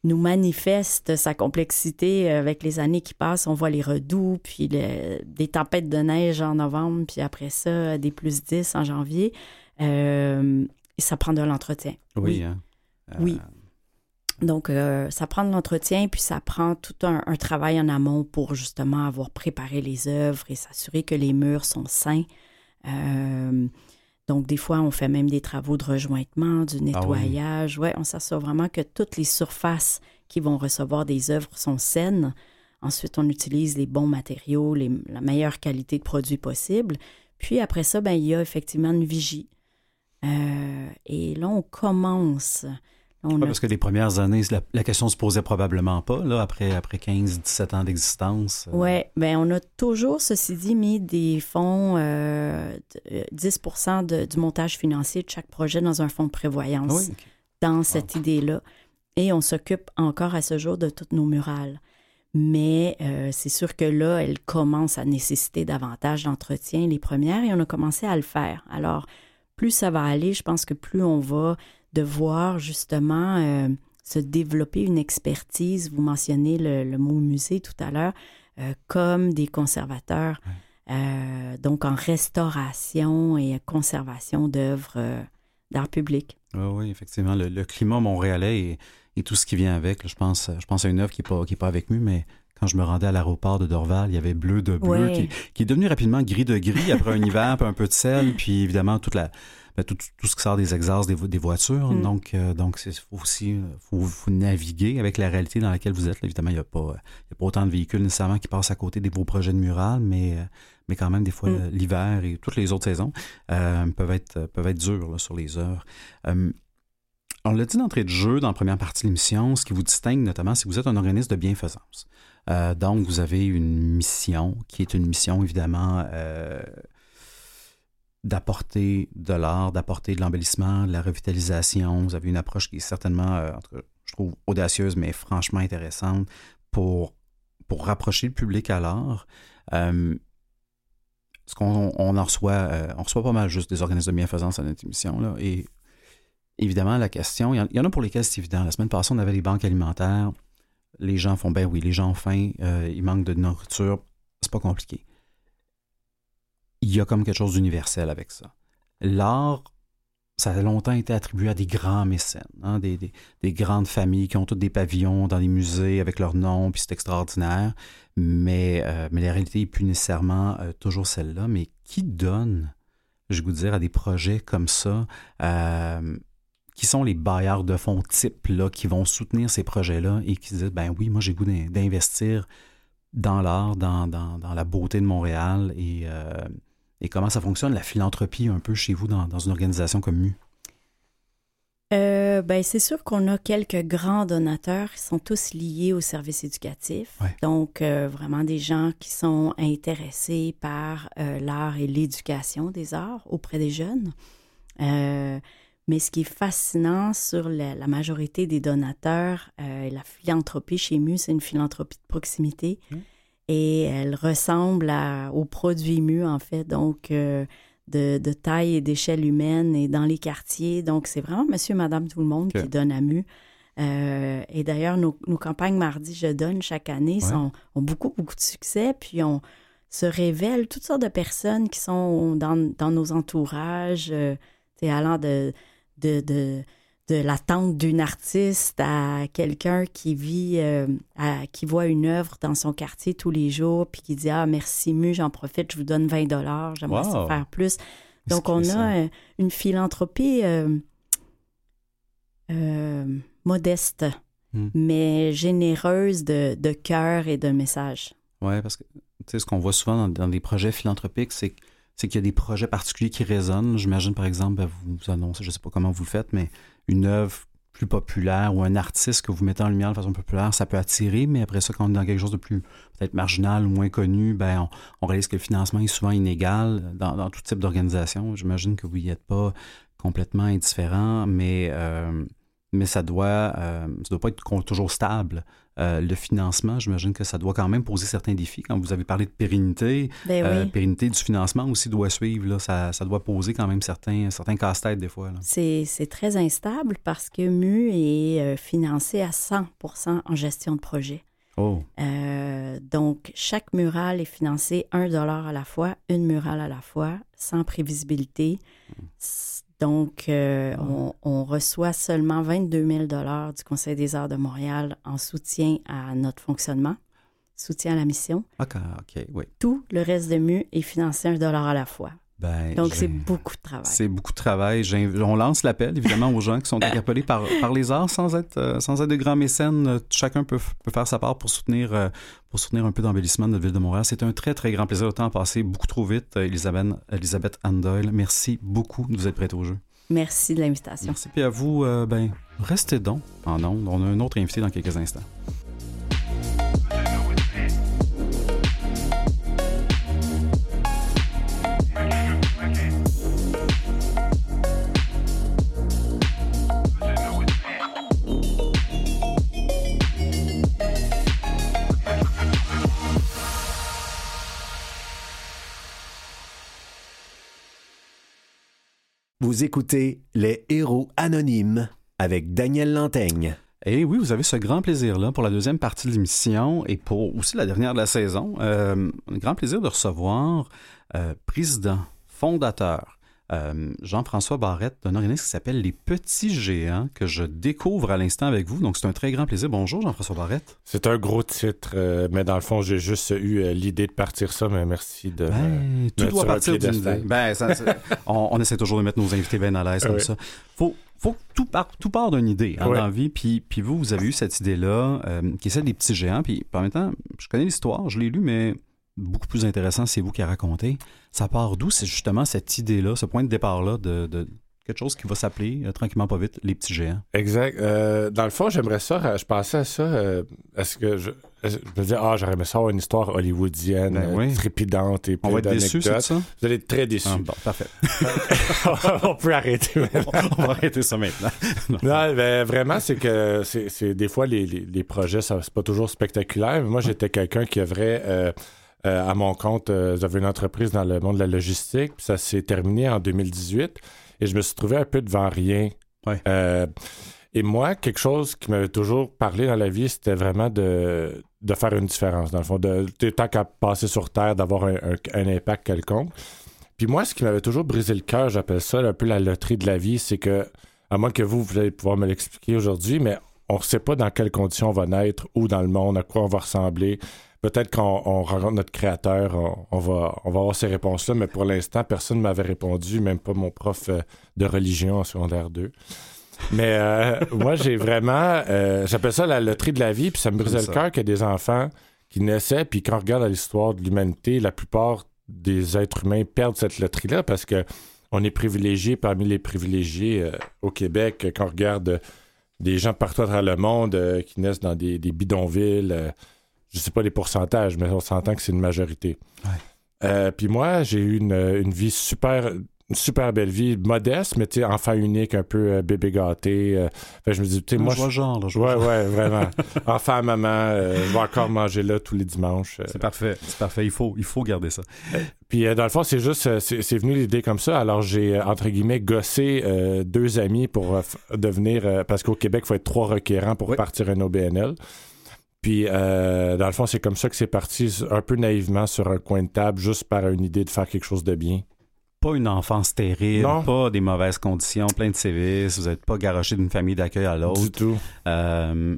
[SPEAKER 2] nous manifeste sa complexité avec les années qui passent. On voit les redoux, puis des tempêtes de neige en novembre, puis après ça, des plus 10 en janvier. Euh, et ça prend de l'entretien.
[SPEAKER 1] Oui. Hein.
[SPEAKER 2] Oui. Euh, Donc, euh, ça prend de l'entretien, puis ça prend tout un, travail en amont pour justement avoir préparé les œuvres et s'assurer que les murs sont sains. Donc, des fois, on fait même des travaux de rejointement, du ah nettoyage. ouais. on s'assure vraiment que toutes les surfaces qui vont recevoir des œuvres sont saines. Ensuite, on utilise les bons matériaux, la meilleure qualité de produits possible. Puis après ça, ben, il y a effectivement une vigie. Euh, et là, on commence
[SPEAKER 1] parce que les premières années, la, question se posait probablement pas, là, après, après 15-17 ans d'existence.
[SPEAKER 2] Euh. Oui, bien, on a toujours, ceci dit, mis des fonds, 10 euh, du montage financier de chaque projet dans un fonds de prévoyance, ah dans cette idée-là. Et on s'occupe encore à ce jour de toutes nos murales. Mais euh, c'est sûr que là, elles commencent à nécessiter davantage d'entretien, les premières, et on a commencé à le faire. Alors, plus ça va aller, je pense que plus on va de voir justement euh, se développer une expertise. Vous mentionnez le, mot musée tout à l'heure, euh, comme des conservateurs, euh, donc en restauration et conservation d'œuvres d'art public.
[SPEAKER 1] oui, effectivement, le, climat montréalais et, tout ce qui vient avec. je, pense, je pense à une œuvre qui n'est pas, qui pas avec nous, mais quand je me rendais à l'aéroport de Dorval, il y avait bleu de bleu, qui, est devenu rapidement gris de gris après un hiver, un peu de sel, puis évidemment toute la, ben, tout, ce qui sort des exhausts des, voitures. Mm. Donc, euh, donc c'est aussi euh, faut, faut, naviguer avec la réalité dans laquelle vous êtes. évidemment, il n'y a, pas, a pas autant de véhicules nécessairement qui passent à côté des beaux projets de mural, mais, euh, mais quand même, des fois, mm. l'hiver et toutes les autres saisons peuvent, être, peuvent être durs sur les heures. on l'a dit d'entrée de jeu dans la première partie de l'émission, ce qui vous distingue notamment, c'est que vous êtes un organisme de bienfaisance. donc, vous avez une mission qui est une mission évidemment d'apporter de l'art, d'apporter de l'embellissement, de la revitalisation. Vous avez une approche qui est certainement, euh, je trouve, audacieuse, mais franchement intéressante pour, rapprocher le public à l'art. Euh, ce qu'on on en reçoit, euh, on reçoit pas mal juste des organismes de bienfaisance à notre émission. Et évidemment, la question, il y, en, a pour lesquels c'est évident. La semaine passée, on avait les banques alimentaires. Les gens font, ben oui, les gens ont faim, ils manquent de nourriture. C'est pas compliqué il y a comme quelque chose d'universel avec ça. L'art, ça a longtemps été attribué à des grands mécènes, hein, des, grandes familles qui ont toutes des pavillons dans les musées avec leur nom, puis c'est extraordinaire. Mais, euh, mais la réalité n'est plus nécessairement euh, toujours celle-là. Mais qui donne, je vous dire, à des projets comme ça, euh, qui sont les bailleurs de fonds type là, qui vont soutenir ces projets-là et qui disent, ben oui, moi j'ai goût d'investir dans l'art, dans, dans, la beauté de Montréal et et comment ça fonctionne, la philanthropie, un peu chez vous, dans, une organisation comme MU?
[SPEAKER 2] Euh, ben, c'est sûr qu'on a quelques grands donateurs qui sont tous liés au service éducatif.
[SPEAKER 1] Ouais.
[SPEAKER 2] Donc, euh, vraiment des gens qui sont intéressés par euh, l'art et l'éducation des arts auprès des jeunes. Euh, mais ce qui est fascinant sur la, la majorité des donateurs, la philanthropie chez MU, c'est une philanthropie de proximité.
[SPEAKER 1] Mm.
[SPEAKER 2] Et elle ressemble à, au produit MU, en fait. Donc, euh, de, de taille et d'échelle humaine et dans les quartiers. Donc, c'est vraiment monsieur, madame, tout le monde qui donne à MU. Euh, et d'ailleurs, nos, nos campagnes Mardi Je donne chaque année
[SPEAKER 1] Ouais.
[SPEAKER 2] sont, ont beaucoup, beaucoup de succès. Puis, on se révèle toutes sortes de personnes qui sont dans, dans nos entourages, euh, allant de, de, de, de l'attente d'une artiste à quelqu'un qui vit, euh, à- qui voit une œuvre dans son quartier tous les jours, puis qui dit Ah, merci, Mu, j'en profite, je vous donne 20 dollars, j'aimerais
[SPEAKER 1] Wow.
[SPEAKER 2] faire plus. Donc, on a euh, une philanthropie euh, euh, modeste,
[SPEAKER 1] Hmm.
[SPEAKER 2] mais généreuse de, de cœur et de message.
[SPEAKER 1] Oui, parce que tu sais, ce qu'on voit souvent dans, dans des projets philanthropiques, c'est que- c'est qu'il y a des projets particuliers qui résonnent. J'imagine, par exemple, ben, vous, annoncez, je ne sais pas comment vous le faites, mais une œuvre plus populaire ou un artiste que vous mettez en lumière de façon populaire, ça peut attirer, mais après ça, quand on est dans quelque chose de plus peut-être marginal ou moins connu, ben, on, réalise que le financement est souvent inégal dans, tout type d'organisation. J'imagine que vous n'y êtes pas complètement indifférent, mais, euh, mais ça doit, euh, doit pas être toujours stable. Euh, le financement, j'imagine que ça doit quand même poser certains défis. Quand vous avez parlé de pérennité,
[SPEAKER 2] Ben
[SPEAKER 1] euh, pérennité du financement aussi doit suivre. Là. Ça, ça doit poser quand même certains, certains casse-têtes des fois.
[SPEAKER 2] C'est très instable parce que MU est euh, financé à 100% en gestion de projet.
[SPEAKER 1] Oh,
[SPEAKER 2] Euh, donc, chaque mural est financé un dollar à la fois, une murale à la fois, sans prévisibilité. S- Donc, euh, on, on reçoit seulement 22 000 dollars du Conseil des arts de Montréal en soutien à notre fonctionnement, soutien à la mission.
[SPEAKER 1] ok, ok, oui.
[SPEAKER 2] Tout le reste de MU est financé un dollar à la fois.
[SPEAKER 1] Ben,
[SPEAKER 2] Donc, c'est beaucoup de travail.
[SPEAKER 1] C'est beaucoup de travail. On lance l'appel, évidemment, aux gens qui sont interpellés par, par les arts sans être, euh, sans être de grands mécènes. Chacun peut, peut faire sa part pour soutenir, euh, pour soutenir un peu d'embellissement de notre ville de Montréal. C'est un très, très grand plaisir. Le temps a passé beaucoup trop vite. Euh, Elisabeth, Elisabeth Anne Doyle, merci beaucoup de vous être prête au jeu.
[SPEAKER 2] Merci de l'invitation.
[SPEAKER 1] Merci. Puis à vous, euh, ben, restez donc en ondes. On a un autre invité dans quelques instants.
[SPEAKER 3] Vous écoutez Les Héros Anonymes avec Daniel Lantaigne.
[SPEAKER 1] Et oui, vous avez ce grand plaisir-là pour la deuxième partie de l'émission et pour aussi la dernière de la saison. Euh, un grand plaisir de recevoir euh, président, fondateur, euh, Jean-François Barrette d'un organisme qui s'appelle Les Petits Géants que je découvre à l'instant avec vous. Donc, c'est un très grand plaisir. Bonjour, Jean-François Barrette.
[SPEAKER 4] C'est un gros titre, euh, mais dans le fond, j'ai juste eu euh, l'idée de partir ça, mais merci de.
[SPEAKER 1] Ben, tout doit partir d'une idée. Ben, ça- on, on essaie toujours de mettre nos invités bien à l'aise comme
[SPEAKER 4] Oui.
[SPEAKER 1] ça. Faut, faut que tout part, tout part d'une idée hein,
[SPEAKER 4] Oui.
[SPEAKER 1] dans la vie. Puis, puis vous, vous avez eu cette idée-là, euh, qui est celle des petits géants. Puis en même temps, je connais l'histoire, je l'ai lu, mais beaucoup plus intéressant, c'est vous qui a raconté. Ça part d'où? C'est justement cette idée-là, ce point de départ-là de, de quelque chose qui va s'appeler, euh, tranquillement pas vite, les petits géants?
[SPEAKER 4] Exact. Euh, dans le fond, j'aimerais ça, euh, je pensais à ça, euh, est-ce que je, me disais, ah, j'aurais aimé ça avoir une histoire hollywoodienne,
[SPEAKER 1] Ben oui.
[SPEAKER 4] trépidante et
[SPEAKER 1] On
[SPEAKER 4] plein
[SPEAKER 1] va être déçus, c'est ça?
[SPEAKER 4] Vous allez être très déçus.
[SPEAKER 1] Ah, bon, parfait.
[SPEAKER 4] On peut arrêter maintenant.
[SPEAKER 1] on va arrêter ça maintenant.
[SPEAKER 4] Non, ben, vraiment, c'est que c'est des fois les, les, les projets, c'est pas toujours spectaculaire. Mais moi, j'étais quelqu'un qui œuvrait euh, à mon compte. euh, J'avais une entreprise dans le monde de la logistique. Puis ça s'est terminé en 2018 et je me suis trouvé un peu devant rien.
[SPEAKER 1] Ouais.
[SPEAKER 4] Euh, et moi, quelque chose qui m'avait toujours parlé dans la vie, c'était vraiment de, de faire une différence, dans le fond. De, de- tant qu'à passer sur Terre, d'avoir un, un- un impact quelconque. Puis moi, ce qui m'avait toujours brisé le cœur, j'appelle ça un peu la loterie de la vie, c'est que, à moins que vous, vous allez pouvoir me l'expliquer aujourd'hui, mais on ne sait pas dans quelles conditions on va naître, où dans le monde, à quoi on va ressembler. Peut-être quand on rencontre notre créateur, on, on va, on va avoir ces réponses-là, mais pour l'instant, personne ne m'avait répondu, même pas mon prof euh, de religion en secondaire 2. Mais euh, moi, j'ai vraiment. euh, J'appelle ça la loterie de la vie, puis ça me brisait le cœur qu'il y a des enfants qui naissaient, puis quand on regarde l'histoire de l'humanité, la plupart des êtres humains perdent cette loterie-là parce que on est privilégié parmi les privilégiés euh, au Québec quand on regarde des gens partout à travers le monde qui naissent dans des, des bidonvilles. Je sais pas les pourcentages, mais on s'entend que c'est une majorité. Euh, Puis moi, j'ai eu une, une vie super, une super belle vie, modeste, mais tu sais, enfant unique, un peu euh, bébé gâté. euh. Fait je me dis, tu sais,
[SPEAKER 1] Moi, je vois genre, là, je vois
[SPEAKER 4] Ouais,
[SPEAKER 1] genre.
[SPEAKER 4] ouais, vraiment. Enfant à maman, euh, je vais encore manger là tous les dimanches.
[SPEAKER 1] C'est parfait, c'est parfait. Il faut, il faut garder ça.
[SPEAKER 4] Puis dans le fond, c'est juste, c'est venu l'idée comme ça. Alors j'ai, entre guillemets, gossé deux amis pour devenir, parce qu'au Québec, il faut être trois requérants pour
[SPEAKER 1] Oui.
[SPEAKER 4] partir un OBNL. Puis euh, dans le fond, c'est comme ça que c'est parti, un peu naïvement sur un coin de table, juste par une idée de faire quelque chose de bien.
[SPEAKER 1] Pas une enfance terrible,
[SPEAKER 4] Non.
[SPEAKER 1] pas des mauvaises conditions, plein de sévices. Vous n'êtes pas garoché d'une famille d'accueil à l'autre.
[SPEAKER 4] Du tout.
[SPEAKER 1] Euh,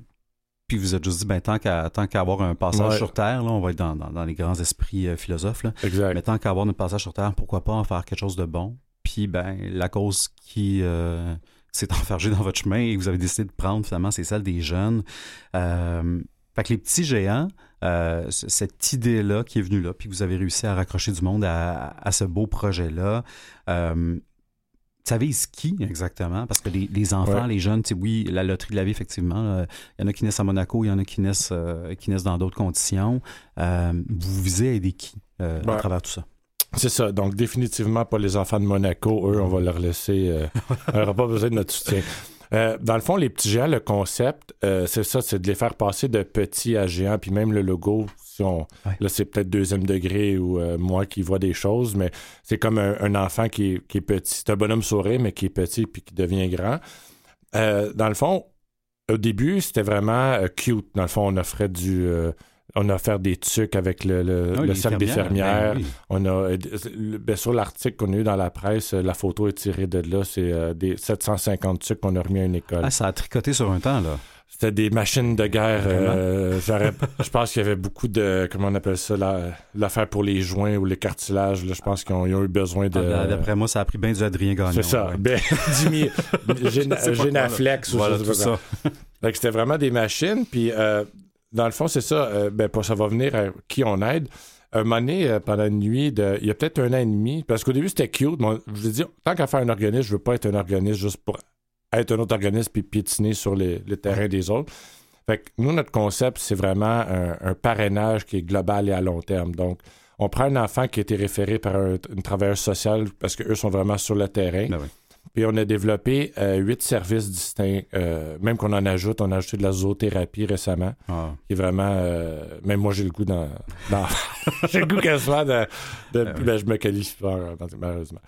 [SPEAKER 1] puis vous êtes juste dit, ben, tant qu'à tant qu'à avoir un passage
[SPEAKER 4] Ouais.
[SPEAKER 1] sur Terre, là, on va être dans, dans- dans les grands esprits euh, philosophes, là.
[SPEAKER 4] Exact.
[SPEAKER 1] mais tant qu'à avoir notre passage sur Terre, pourquoi pas en faire quelque chose de bon? Puis ben, la cause qui euh, s'est enfergée dans votre chemin et que vous avez décidé de prendre, finalement, c'est celle des jeunes. Euh, fait que les petits géants, euh, cette idée-là qui est venue là, puis vous avez réussi à raccrocher du monde à, à ce beau projet-là, euh, ça vise qui exactement? Parce que les, les enfants,
[SPEAKER 4] Ouais.
[SPEAKER 1] les jeunes, oui, la loterie de la vie, effectivement, il y en a qui naissent à Monaco, il y en a qui naissent, euh, qui naissent dans d'autres conditions. Euh, vous visez à aider qui euh, à travers tout ça?
[SPEAKER 4] C'est ça. Donc, définitivement pas les enfants de Monaco. Eux, on va leur laisser. euh, on n'aura pas besoin de notre soutien. Euh, dans le fond, les petits géants, le concept, euh, c'est ça, c'est de les faire passer de petits à géants. Puis même le logo, si on,
[SPEAKER 1] Ouais.
[SPEAKER 4] là, c'est peut-être deuxième degré ou euh, moi qui vois des choses, mais c'est comme un, un enfant qui est, qui est petit. C'est un bonhomme sourire, mais qui est petit puis qui devient grand. Dans le fond, au début, c'était vraiment cute. Dans le fond, on offrait du. On a offert des trucs avec le, le,
[SPEAKER 1] Ah,
[SPEAKER 4] le
[SPEAKER 1] les
[SPEAKER 4] cercle des
[SPEAKER 1] fermières, ben oui.
[SPEAKER 4] On a euh, le- ben, sur l'article qu'on a eu dans la presse, euh, la photo est tirée de là. C'est euh, des 750 trucs qu'on a remis à une école.
[SPEAKER 1] Ah, ça a tricoté sur un temps, là.
[SPEAKER 4] C'était des machines de guerre. Euh, je pense qu'il y avait beaucoup de comment on appelle ça, la- l'affaire pour les joints ou les cartilages. là. je pense qu'ils ont, eu besoin de.
[SPEAKER 1] Ah, D'après moi, ça a pris bien du Adrien Gagnon.
[SPEAKER 4] c'est ça.
[SPEAKER 1] ouais.
[SPEAKER 4] Ben, 10 000 Géna-
[SPEAKER 1] Je sais pas quoi, là.
[SPEAKER 4] Génaflex ou
[SPEAKER 1] Voilà, tout ça.
[SPEAKER 4] C'était vraiment des machines. Puis, euh, dans le fond, c'est ça. euh, ben, pour ça va venir à qui on aide. Un moment donné, euh, pendant une nuit, de, il y a peut-être un an et demi, parce qu'au début, c'était cute. mais on- je vous ai dit, tant qu'à faire un organisme, je veux pas être un organisme juste pour être un autre organisme puis piétiner sur les, les terrains des autres. Fait que nous, notre concept, c'est vraiment un, un parrainage qui est global et à long terme. Donc, on prend un enfant qui a été référé par un- une travailleuse sociale parce qu'eux sont vraiment sur le terrain.
[SPEAKER 1] Ben oui.
[SPEAKER 4] Puis on a développé euh, huit services distincts. euh, même qu'on en ajoute, on a ajouté de la zoothérapie récemment,
[SPEAKER 1] Ah.
[SPEAKER 4] qui est vraiment. euh, même moi, j'ai le goût dans. dans- j'ai le goût quasiment de. de-
[SPEAKER 1] Ah oui.
[SPEAKER 4] ben, je me qualifie pas, malheureusement.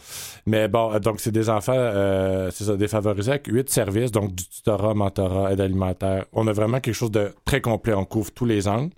[SPEAKER 4] Mais bon, donc c'est des enfants, euh, c'est ça, défavorisés avec huit services, donc du tutorat, mentorat, aide alimentaire. On a vraiment quelque chose de très complet. On couvre tous les angles.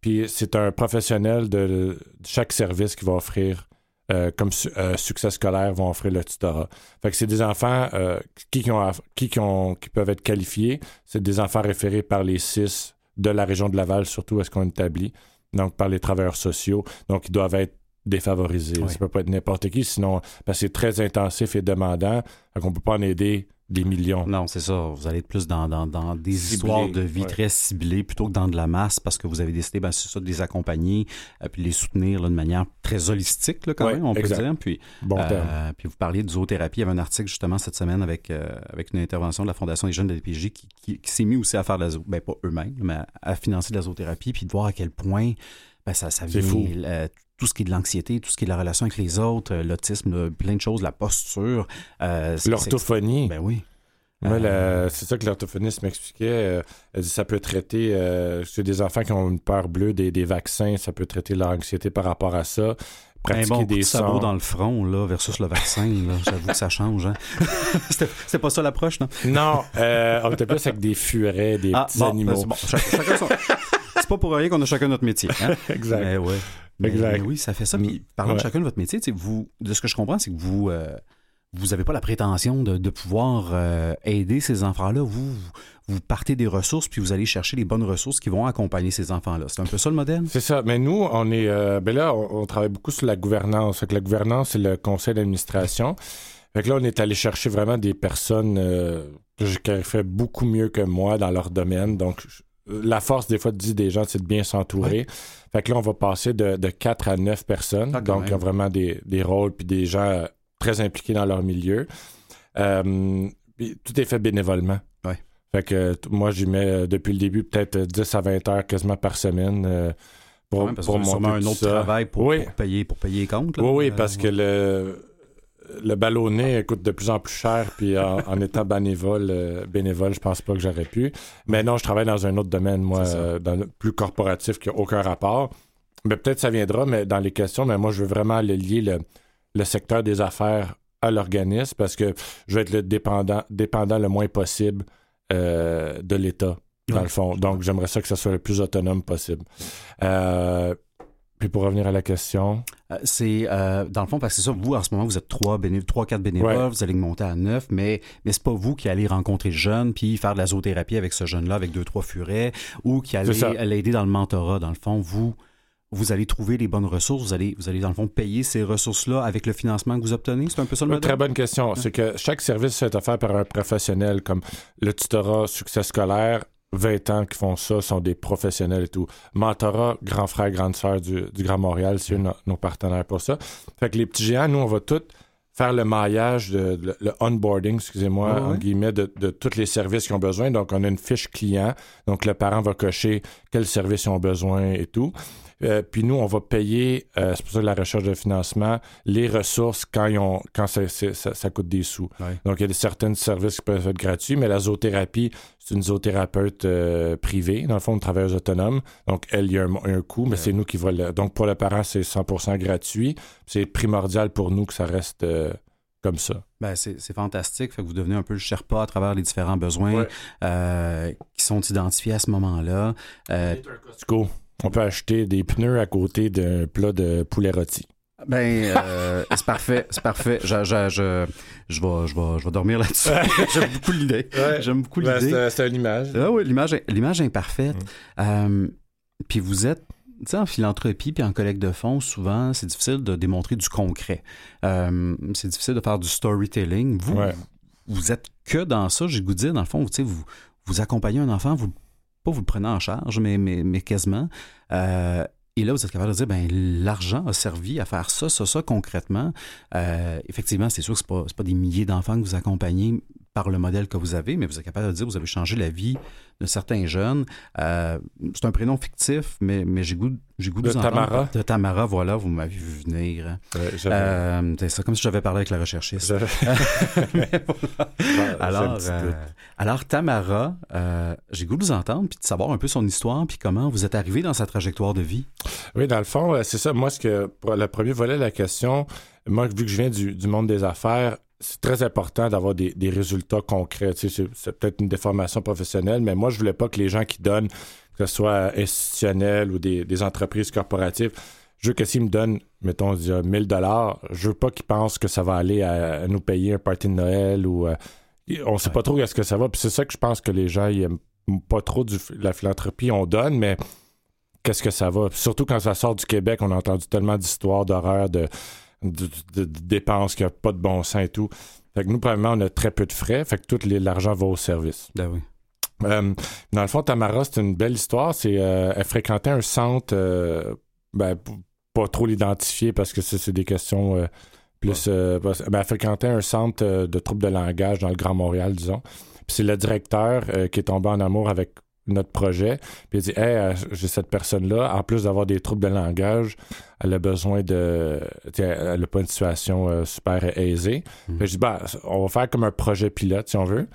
[SPEAKER 4] Puis c'est un professionnel de, de chaque service qui va offrir. Euh, comme su- euh, succès scolaire vont offrir le tutorat. Fait que c'est des enfants euh, qui, qui, ont, aff- qui, qui ont- qui peuvent être qualifiés. C'est des enfants référés par les six de la région de Laval, surtout est-ce qu'on établit, donc par les travailleurs sociaux. Donc, ils doivent être défavorisés.
[SPEAKER 1] Oui.
[SPEAKER 4] Ça peut pas être n'importe qui, sinon, parce que c'est très intensif et demandant. Fait qu'on peut pas en aider des millions.
[SPEAKER 1] Non, c'est ça. Vous allez être plus dans, dans, dans des
[SPEAKER 4] Ciblé,
[SPEAKER 1] histoires de vie
[SPEAKER 4] ouais.
[SPEAKER 1] très ciblées plutôt que dans de la masse parce que vous avez décidé, ben, c'est ça, de les accompagner euh, puis de les soutenir là, de manière très holistique, là, quand
[SPEAKER 4] Ouais,
[SPEAKER 1] même, on
[SPEAKER 4] exact.
[SPEAKER 1] peut dire. Puis,
[SPEAKER 4] Bon
[SPEAKER 1] euh,
[SPEAKER 4] terme.
[SPEAKER 1] puis vous parliez de zoothérapie. Il y avait un article justement cette semaine avec, euh, avec une intervention de la Fondation des jeunes de l'EPJ qui, qui, qui s'est mis aussi à faire de la zoo, ben pas eux-mêmes, mais à, à financer de la zoothérapie puis de voir à quel point ben, ça, ça vient,
[SPEAKER 4] fou.
[SPEAKER 1] euh, tout ce qui est de l'anxiété, tout ce qui est de la relation avec les autres, euh, l'autisme, plein de choses, la posture. euh,
[SPEAKER 4] L'orthophonie.
[SPEAKER 1] c'est- Ben oui.
[SPEAKER 4] Moi,
[SPEAKER 1] Euh,
[SPEAKER 4] c'est ça que l'orthophoniste m'expliquait. euh, ça peut traiter, euh, chez des enfants qui ont une peur bleue des, des vaccins, ça peut traiter leur anxiété par rapport à ça. Pratiquer
[SPEAKER 1] bon coup
[SPEAKER 4] des
[SPEAKER 1] de sabot
[SPEAKER 4] sons.
[SPEAKER 1] dans le front là, versus le vaccin, là, j'avoue que ça change. Hein? C'était pas ça l'approche, non?
[SPEAKER 4] Non, euh, on était plus avec des furets, des petits
[SPEAKER 1] bon,
[SPEAKER 4] animaux.
[SPEAKER 1] ben, c'est bon. Chac- chacun son- C'est pas pour rien qu'on a chacun notre métier. Hein?
[SPEAKER 4] exact.
[SPEAKER 1] Mais ouais. Mais,
[SPEAKER 4] Exact.
[SPEAKER 1] mais oui, ça fait ça. Puis, parlant de chacun de votre métier, tu sais, vous, de ce que je comprends, c'est que vous euh, vous n'avez pas la prétention de, de pouvoir euh, aider ces enfants-là. Vous, vous partez des ressources, puis vous allez chercher les bonnes ressources qui vont accompagner ces enfants-là. C'est un peu ça le modèle?
[SPEAKER 4] C'est ça. Mais nous, on est. euh, ben là, on, on travaille beaucoup sur la gouvernance. Fait que la gouvernance, c'est le conseil d'administration. Fait que là, on est allé chercher vraiment des personnes euh, qui ont fait beaucoup mieux que moi dans leur domaine. Donc, la force, des fois, de dire des gens, c'est de bien s'entourer. Fait que là, on va passer de, de 4 à 9 personnes.
[SPEAKER 1] Ah,
[SPEAKER 4] donc, y a vraiment des, des rôles puis des gens euh, très impliqués dans leur milieu. Euh, tout est fait bénévolement.
[SPEAKER 1] Ouais.
[SPEAKER 4] Fait que moi, j'y mets euh, depuis le début peut-être euh, 10 à 20 heures quasiment par semaine euh, pour,
[SPEAKER 1] Ouais, parce
[SPEAKER 4] pour monter
[SPEAKER 1] un autre
[SPEAKER 4] ça.
[SPEAKER 1] travail pour,
[SPEAKER 4] Oui.
[SPEAKER 1] pour payer, pour payer les comptes. là.
[SPEAKER 4] Oui, oui,
[SPEAKER 1] Euh,
[SPEAKER 4] parce que le, le ballonnet coûte de plus en plus cher, puis en, en étant bénévole, euh, bénévole, je pense pas que j'aurais pu. Mais non, je travaille dans un autre domaine, moi, euh, dans le plus corporatif qui n'a aucun rapport. Mais peut-être ça viendra, mais dans les questions, mais moi, je veux vraiment le lier le, le secteur des affaires à l'organisme parce que je veux être le dépendant, dépendant le moins possible euh, de l'État, dans le fond. Donc, j'aimerais ça que ça soit le plus autonome possible. Euh, puis pour revenir à la question,
[SPEAKER 1] Euh, C'est euh, dans le fond parce que c'est ça. Vous en ce moment vous êtes trois bénévoles, trois quatre bénévoles.
[SPEAKER 4] Ouais.
[SPEAKER 1] Vous allez monter à neuf, mais mais c'est pas vous qui allez rencontrer le jeune puis faire de la zoothérapie avec ce jeune-là avec deux trois furets ou qui allez l'aider dans le mentorat. Dans le fond, vous vous allez trouver les bonnes ressources. Vous allez vous allez dans le fond payer ces ressources-là avec le financement que vous obtenez? C'est un peu ça le
[SPEAKER 4] Une
[SPEAKER 1] modèle?
[SPEAKER 4] très bonne question. C'est que chaque service est offert par un professionnel, comme le tutorat succès scolaire. 20 ans qui font ça sont des professionnels et tout. Mentorat, grand frère, grande sœur du, du Grand Montréal, c'est eux no- nos partenaires pour ça. Fait que les petits géants, nous, on va tout faire le maillage, de, le, le onboarding, excusez-moi,
[SPEAKER 1] Ouais, ouais.
[SPEAKER 4] en guillemets, de, de tous les services qu'ils ont besoin. Donc, on a une fiche client. Donc, le parent va cocher quels services ils ont besoin et tout. Euh, puis nous, on va payer, euh, c'est pour ça que la recherche de financement, les ressources quand, ils ont, quand ça, ça- ça coûte des sous.
[SPEAKER 1] Ouais.
[SPEAKER 4] Donc, il y a des, certains services qui peuvent être gratuits, mais la zoothérapie, c'est une zoothérapeute euh, privée, dans le fond, une travailleuse autonome. Donc, elle, il y a un, un coût, mais c'est nous qui va le... Donc, pour le parent, c'est 100% gratuit. C'est primordial pour nous que ça reste comme ça.
[SPEAKER 1] Ben, c'est c'est fantastique. Fait que vous devenez un peu le Sherpa à travers les différents besoins
[SPEAKER 4] Ouais.
[SPEAKER 1] euh, qui sont identifiés à ce moment-là. Euh,
[SPEAKER 4] Costco, on peut acheter des pneus à côté d'un plat de poulet rôti.
[SPEAKER 1] Ben, euh, c'est parfait, c'est parfait. Je, je, je, je, vais, je, vais, je vais dormir là-dessus. J'aime beaucoup l'idée. J'aime beaucoup
[SPEAKER 4] Ben,
[SPEAKER 1] l'idée.
[SPEAKER 4] c'est c'est une image.
[SPEAKER 1] Ah oui, l'image, est- l'image imparfaite.
[SPEAKER 4] Mm.
[SPEAKER 1] Euh, puis vous êtes, tu sais, en philanthropie puis en collecte de fonds, souvent, c'est difficile de démontrer du concret. Euh, c'est difficile de faire du storytelling. Vous,
[SPEAKER 4] Ouais.
[SPEAKER 1] vous êtes que dans ça, j'ai le goût de dire, dans le fond, tu sais, vous, vous accompagnez un enfant, vous, pas vous le prenez en charge, mais, mais, mais quasiment. Euh, et là, vous êtes capable de dire, ben l'argent a servi à faire ça, ça, ça concrètement. Euh, effectivement, c'est sûr que ce pas, pas des milliers d'enfants que vous accompagnez par le modèle que vous avez, mais vous êtes capable de dire, vous avez changé la vie de certains jeunes. Euh, c'est un prénom fictif, mais, mais j'ai goût, j'ai goût de,
[SPEAKER 4] De
[SPEAKER 1] vous entendre.
[SPEAKER 4] Tamara.
[SPEAKER 1] De Tamara, voilà, vous m'avez vu venir. hein.
[SPEAKER 4] Ouais,
[SPEAKER 1] Euh, c'est ça, comme si j'avais parlé avec la recherchiste. Mais voilà. Alors, euh, alors Tamara, euh, j'ai goût de vous entendre puis de savoir un peu son histoire puis comment vous êtes arrivé dans sa trajectoire de vie.
[SPEAKER 4] Oui, dans le fond, c'est ça. Moi, ce que pour le premier volet de la question, moi, vu que je viens du, du monde des affaires, c'est très important d'avoir des, des résultats concrets. C'est, peut-être une déformation professionnelle, mais moi, je voulais pas que les gens qui donnent, que ce soit institutionnel ou des, des entreprises corporatives, je veux que s'ils me donnent, mettons, je dis, 1000 dollars, je veux pas qu'ils pensent que ça va aller à, à nous payer un party de Noël ou euh, on sait pas trop est-ce que ça va. Puis c'est ça que je pense que les gens ils aiment pas trop du, la philanthropie. On donne, mais qu'est-ce que ça va? Surtout quand ça sort du Québec, on a entendu tellement d'histoires d'horreur, de, de, de- de dépenses qui n'ont pas de bon sens et tout. Fait que nous, premièrement, on a très peu de frais, fait que tout l'argent va au service.
[SPEAKER 1] Ben oui.
[SPEAKER 4] Euh, dans le fond, Tamara, c'est une belle histoire. C'est, euh, elle fréquentait un centre, euh, ben, pas trop l'identifier parce que c'est, c'est des questions euh, plus. euh, parce- ben, elle fréquentait un centre euh, de troubles de langage dans le Grand Montréal, disons. Puis c'est le directeur euh, qui est tombé en amour avec notre projet. Puis il dit Hey, euh, j'ai cette personne-là, en plus d'avoir des troubles de langage, elle a besoin de. Elle n'a pas une situation euh, super aisée. Que je dis bah, on va faire comme un projet pilote, si on veut.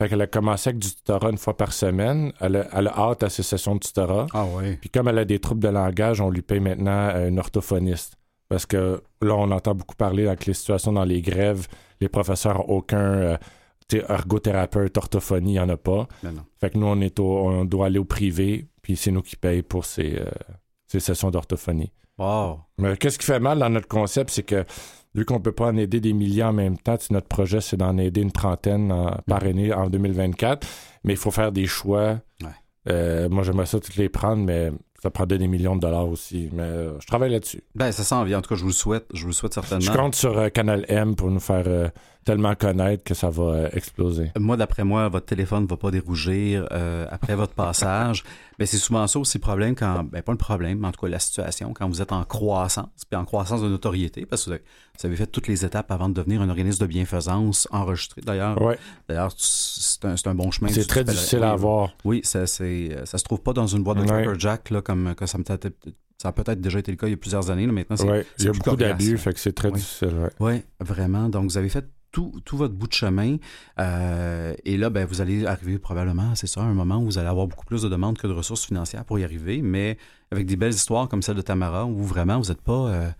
[SPEAKER 4] Fait qu'elle a commencé avec du tutorat une fois par semaine. Elle a, elle a hâte à ses sessions de tutorat.
[SPEAKER 1] Ah oui.
[SPEAKER 4] Puis comme elle a des troubles de langage, on lui paye maintenant euh, une orthophoniste. Parce que là, on entend beaucoup parler avec les situations dans les grèves. Les professeurs n'ont aucun euh, ergothérapeute, orthophonie, il n'y en a pas.
[SPEAKER 1] Ben non.
[SPEAKER 4] Fait que nous, on, est au- on doit aller au privé, puis c'est nous qui payons pour ces, euh, ces sessions d'orthophonie.
[SPEAKER 1] Wow.
[SPEAKER 4] Mais qu'est-ce qui fait mal dans notre concept, c'est que vu qu'on peut pas en aider des milliers en même temps, notre projet, c'est d'en aider une trentaine en- par année en 2024, mais il faut faire des choix.
[SPEAKER 1] Ouais.
[SPEAKER 4] Euh, moi, j'aimerais ça toutes les prendre, mais ça prendrait des millions de dollars aussi. Mais euh, je travaille là-dessus.
[SPEAKER 1] Ben ça s'en vient. En tout cas, je vous le souhaite. Je vous le souhaite certainement.
[SPEAKER 4] Je compte sur euh, Canal M pour nous faire tellement connaître que ça va euh, exploser.
[SPEAKER 1] Moi, d'après moi, votre téléphone ne va pas dérougir euh, après votre passage. Mais c'est souvent ça aussi le problème quand, ben pas le problème, mais en tout cas la situation, quand vous êtes en croissance, puis en croissance de notoriété, parce que vous avez, fait toutes les étapes avant de devenir un organisme de bienfaisance enregistré. D'ailleurs,
[SPEAKER 4] Ouais.
[SPEAKER 1] d'ailleurs c'est un, un bon chemin.
[SPEAKER 4] C'est très difficile à avoir.
[SPEAKER 1] Oui, ça, c'est, ça se trouve pas dans une boîte de
[SPEAKER 4] Ouais.
[SPEAKER 1] Jack, là, comme, comme ça, me t'a- ça a peut-être déjà été le cas il y a plusieurs années. Là, maintenant, c'est,
[SPEAKER 4] Ouais. Il y a beaucoup d'abus, fait que c'est très difficile. ouais.
[SPEAKER 1] Oui, vraiment. Donc, vous avez fait tout, tout votre bout de chemin. euh, et là, ben, vous allez arriver probablement, c'est ça, à un moment où vous allez avoir beaucoup plus de demandes que de ressources financières pour y arriver, mais avec des belles histoires comme celle de Tamara, où vraiment, vous n'êtes pas... euh,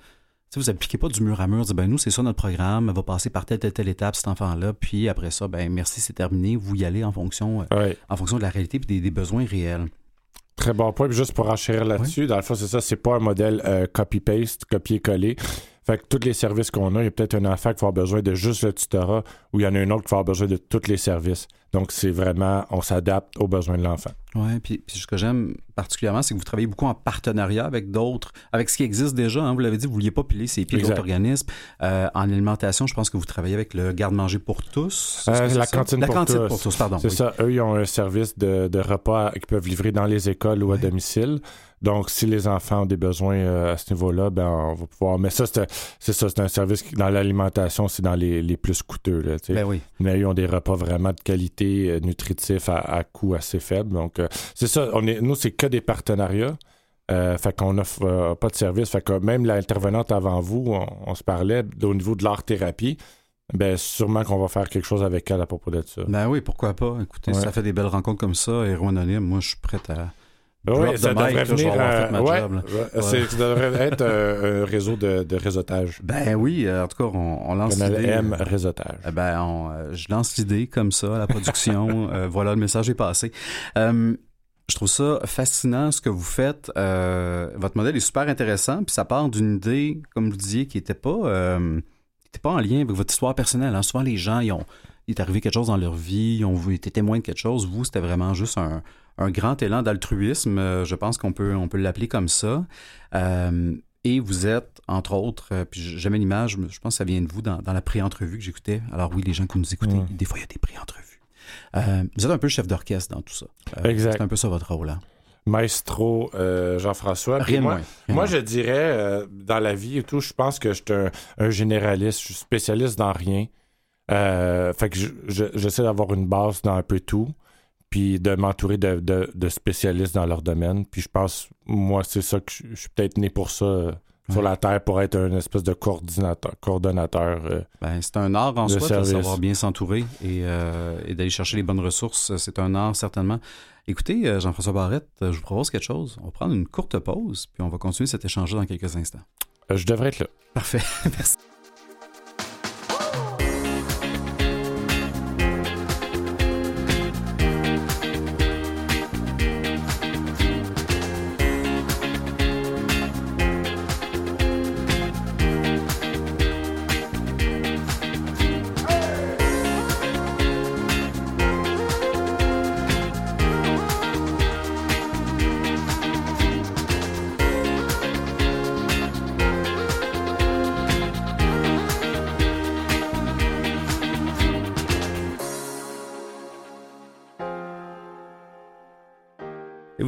[SPEAKER 1] vous appliquez pas du mur à mur, dites, ben nous, c'est ça notre programme, elle va passer par telle, telle, telle étape, cet enfant-là, puis après ça, ben merci, c'est terminé, vous y allez en fonction, euh,
[SPEAKER 4] Ouais.
[SPEAKER 1] en fonction de la réalité et des, des besoins réels.
[SPEAKER 4] Très bon point. Puis juste pour enchérir là-dessus, dans le fond, c'est ça, c'est pas un modèle euh, copy-paste, copier-coller. Fait que tous les services qu'on a, il y a peut-être un enfant qui va avoir besoin de juste le tutorat ou il y en a un autre qui va avoir besoin de tous les services. Donc, c'est vraiment, on s'adapte aux besoins de l'enfant.
[SPEAKER 1] Oui, puis, puis ce que j'aime particulièrement, c'est que vous travaillez beaucoup en partenariat avec d'autres, avec ce qui existe déjà. hein. vous l'avez dit, vous ne vouliez pas piler ses pieds d'autres organismes. Euh, en alimentation, je pense que vous travaillez avec le garde-manger pour tous.
[SPEAKER 4] Euh, la
[SPEAKER 1] ça?
[SPEAKER 4] cantine
[SPEAKER 1] la
[SPEAKER 4] pour
[SPEAKER 1] cantine
[SPEAKER 4] tous.
[SPEAKER 1] pour tous, pardon.
[SPEAKER 4] C'est
[SPEAKER 1] oui.
[SPEAKER 4] ça, eux, ils ont un service de, de repas qu'ils peuvent livrer dans les écoles ou à
[SPEAKER 1] Ouais.
[SPEAKER 4] domicile. Donc, si les enfants ont des besoins euh, à ce niveau-là, ben, on va pouvoir. Mais ça, c'est ça, c'est un service qui, dans l'alimentation, c'est dans les, les plus coûteux. Là.
[SPEAKER 1] Ben oui.
[SPEAKER 4] Mais ils ont des repas vraiment de qualité, nutritifs à, à coût assez faible. Donc, c'est ça. On est, nous, c'est que des partenariats. Euh, fait qu'on offre euh, pas de service. Fait que même l'intervenante avant vous, on, on se parlait au niveau de l'art-thérapie. Ben, sûrement qu'on va faire quelque chose avec elle à propos de ça.
[SPEAKER 1] Ben oui, pourquoi pas. Écoutez,
[SPEAKER 4] Ouais.
[SPEAKER 1] ça fait des belles rencontres comme ça, Héros Anonyme, moi, je suis prêt à.
[SPEAKER 4] Oui, ça
[SPEAKER 1] mic,
[SPEAKER 4] devrait
[SPEAKER 1] là,
[SPEAKER 4] venir. ouais,
[SPEAKER 1] job,
[SPEAKER 4] ouais, ça devrait être euh, un réseau de, de réseautage.
[SPEAKER 1] Ben oui, euh, en tout cas, on, on lance l'idée.
[SPEAKER 4] M réseautage.
[SPEAKER 1] Eh Ben, on, euh, je lance l'idée comme ça à la production. Voilà, le message est passé. Je trouve ça fascinant ce que vous faites. Votre modèle est super intéressant, puis ça part d'une idée, comme vous disiez, qui n'était pas, était pas en lien avec votre histoire personnelle. hein. Souvent, les gens, ils ont, il est arrivé quelque chose dans leur vie, ils ont été témoins de quelque chose. Vous, c'était vraiment juste un, un grand élan d'altruisme. Euh, je pense qu'on peut, on peut l'appeler comme ça. Euh, et vous êtes, entre autres, euh, puis j'aimais l'image, je pense que ça vient de vous dans, dans la pré-entrevue que j'écoutais. Alors oui, les gens qui nous écoutaient, des fois, il y a des pré-entrevues. Euh, vous êtes un peu chef d'orchestre dans tout ça. Euh,
[SPEAKER 4] Exact.
[SPEAKER 1] C'est un peu ça votre rôle. Hein?
[SPEAKER 4] Maestro euh, Jean-François.
[SPEAKER 1] Rien
[SPEAKER 4] moi,
[SPEAKER 1] moins. Rien
[SPEAKER 4] Moi, je dirais, euh, dans la vie et tout, je pense que je suis un, un généraliste. Je suis spécialiste dans rien. Euh, fait que je- je- j'essaie d'avoir une base dans un peu tout, puis de m'entourer de, de- de spécialistes dans leur domaine. Puis je pense, moi, c'est ça que je, je suis peut-être né pour ça euh, sur la Terre, pour être un espèce de coordinateur. coordonnateur euh.
[SPEAKER 1] Ben, c'est un art en
[SPEAKER 4] Le
[SPEAKER 1] soi
[SPEAKER 4] service.
[SPEAKER 1] de savoir bien s'entourer et, et d'aller chercher les bonnes ressources. C'est un art, certainement. Écoutez, Jean-François Barrette, je vous propose quelque chose. On va prendre une courte pause, puis on va continuer cet échange dans quelques instants.
[SPEAKER 4] Je devrais être là.
[SPEAKER 1] Parfait. Merci.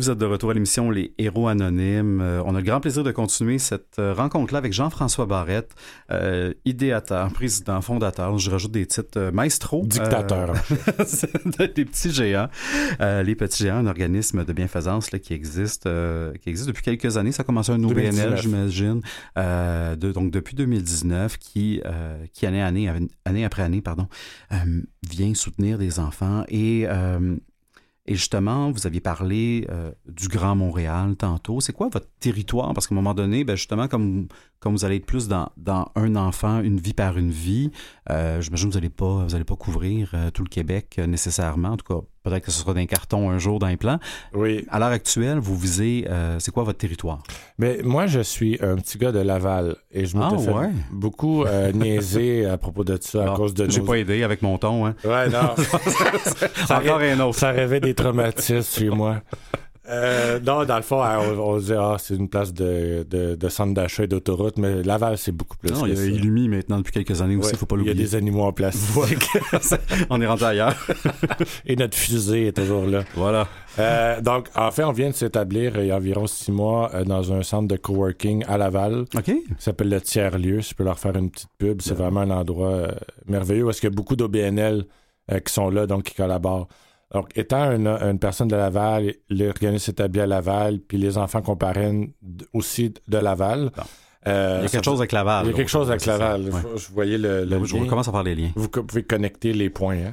[SPEAKER 1] Vous êtes de retour à l'émission Les Héros Anonymes. Euh, on a le grand plaisir de continuer cette euh, rencontre-là avec Jean-François Barrette, euh, idéateur, président, fondateur, je rajoute des titres, euh, maestro.
[SPEAKER 4] Dictateur.
[SPEAKER 1] des petits géants. Les petits géants, un organisme de bienfaisance là, qui existe qui existe depuis quelques années. Ça a commencé un OBNL,
[SPEAKER 4] 2019.
[SPEAKER 1] j'imagine. De- donc depuis 2019, qui, qui année, année, année après année, pardon, vient soutenir des enfants et et justement, vous aviez parlé euh, du Grand Montréal tantôt. C'est quoi votre territoire? Parce qu'à un moment donné, ben justement, comme, comme vous allez être plus dans, dans un enfant, une vie par une vie, euh, j'imagine que vous n'allez pas, vous allez pas couvrir euh, tout le Québec euh, nécessairement. En tout cas, peut-être que ce sera d'un carton un jour dans les plans.
[SPEAKER 4] Oui.
[SPEAKER 1] À l'heure actuelle, vous visez, euh, c'est quoi votre territoire?
[SPEAKER 4] Mais moi, je suis un petit gars de Laval et je m'étais
[SPEAKER 1] Ah, ouais?
[SPEAKER 4] beaucoup niaiser à propos de ça à
[SPEAKER 1] Ah,
[SPEAKER 4] cause de
[SPEAKER 1] J'ai
[SPEAKER 4] nos...
[SPEAKER 1] pas aidé avec mon ton. Hein?
[SPEAKER 4] Ouais, non. ça,
[SPEAKER 1] Encore un autre.
[SPEAKER 4] ça rêvait des traumatismes chez moi. Euh, non, dans le fond, hein, on, on disait, ah, c'est une place de, de, de centre d'achat et d'autoroute, mais Laval, c'est beaucoup plus.
[SPEAKER 1] Non, il y a. Illumi maintenant depuis quelques années aussi,
[SPEAKER 4] Ouais,
[SPEAKER 1] faut pas
[SPEAKER 4] Il y a
[SPEAKER 1] l'oublier.
[SPEAKER 4] des animaux en plastique.
[SPEAKER 1] on est rendu ailleurs.
[SPEAKER 4] et notre fusée est toujours là.
[SPEAKER 1] Voilà.
[SPEAKER 4] Euh, donc, en fait, on vient de s'établir il y a environ six mois euh, dans un centre de coworking à Laval
[SPEAKER 1] OK.
[SPEAKER 4] qui s'appelle le Tiers-Lieu. Je peux leur faire une petite pub. C'est vraiment un endroit euh, merveilleux parce qu'il y a beaucoup d'OBNL euh, qui sont là, donc qui collaborent. Donc, étant une, une personne de Laval, l'organisme s'établit à Laval, puis les enfants qu'on parraine aussi de Laval.
[SPEAKER 1] Bon.
[SPEAKER 4] Euh,
[SPEAKER 1] Il y a quelque chose avec Laval.
[SPEAKER 4] il y a quelque chose avec. Laval.
[SPEAKER 1] Ouais.
[SPEAKER 4] Je voyais le, le
[SPEAKER 1] Je
[SPEAKER 4] lien.
[SPEAKER 1] recommence à faire les liens.
[SPEAKER 4] Vous pouvez connecter les points. hein.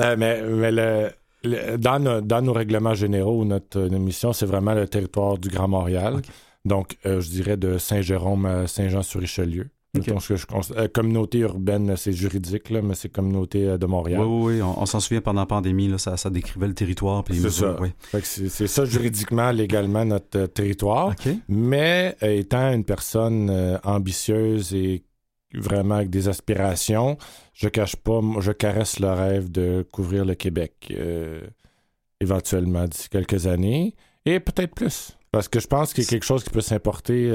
[SPEAKER 4] Euh, mais mais le, le- dans, nos, dans nos règlements généraux, notre, notre mission, c'est vraiment le territoire du Grand Montréal. Donc, euh, je dirais de Saint-Jérôme à Saint-Jean-sur-Richelieu. Que je euh, communauté urbaine, c'est juridique, là, mais c'est communauté euh, de Montréal.
[SPEAKER 1] Oui, oui, oui. On, on s'en souvient pendant la pandémie, là, ça, ça décrivait le territoire.
[SPEAKER 4] C'est ça.
[SPEAKER 1] oui.
[SPEAKER 4] C'est ça juridiquement, légalement, notre euh, territoire. Mais euh, étant une personne ambitieuse et vraiment avec des aspirations, je cache pas, je caresse le rêve de couvrir le Québec éventuellement d'ici quelques années et peut-être plus. Parce que je pense qu'il y a quelque chose qui peut s'importer,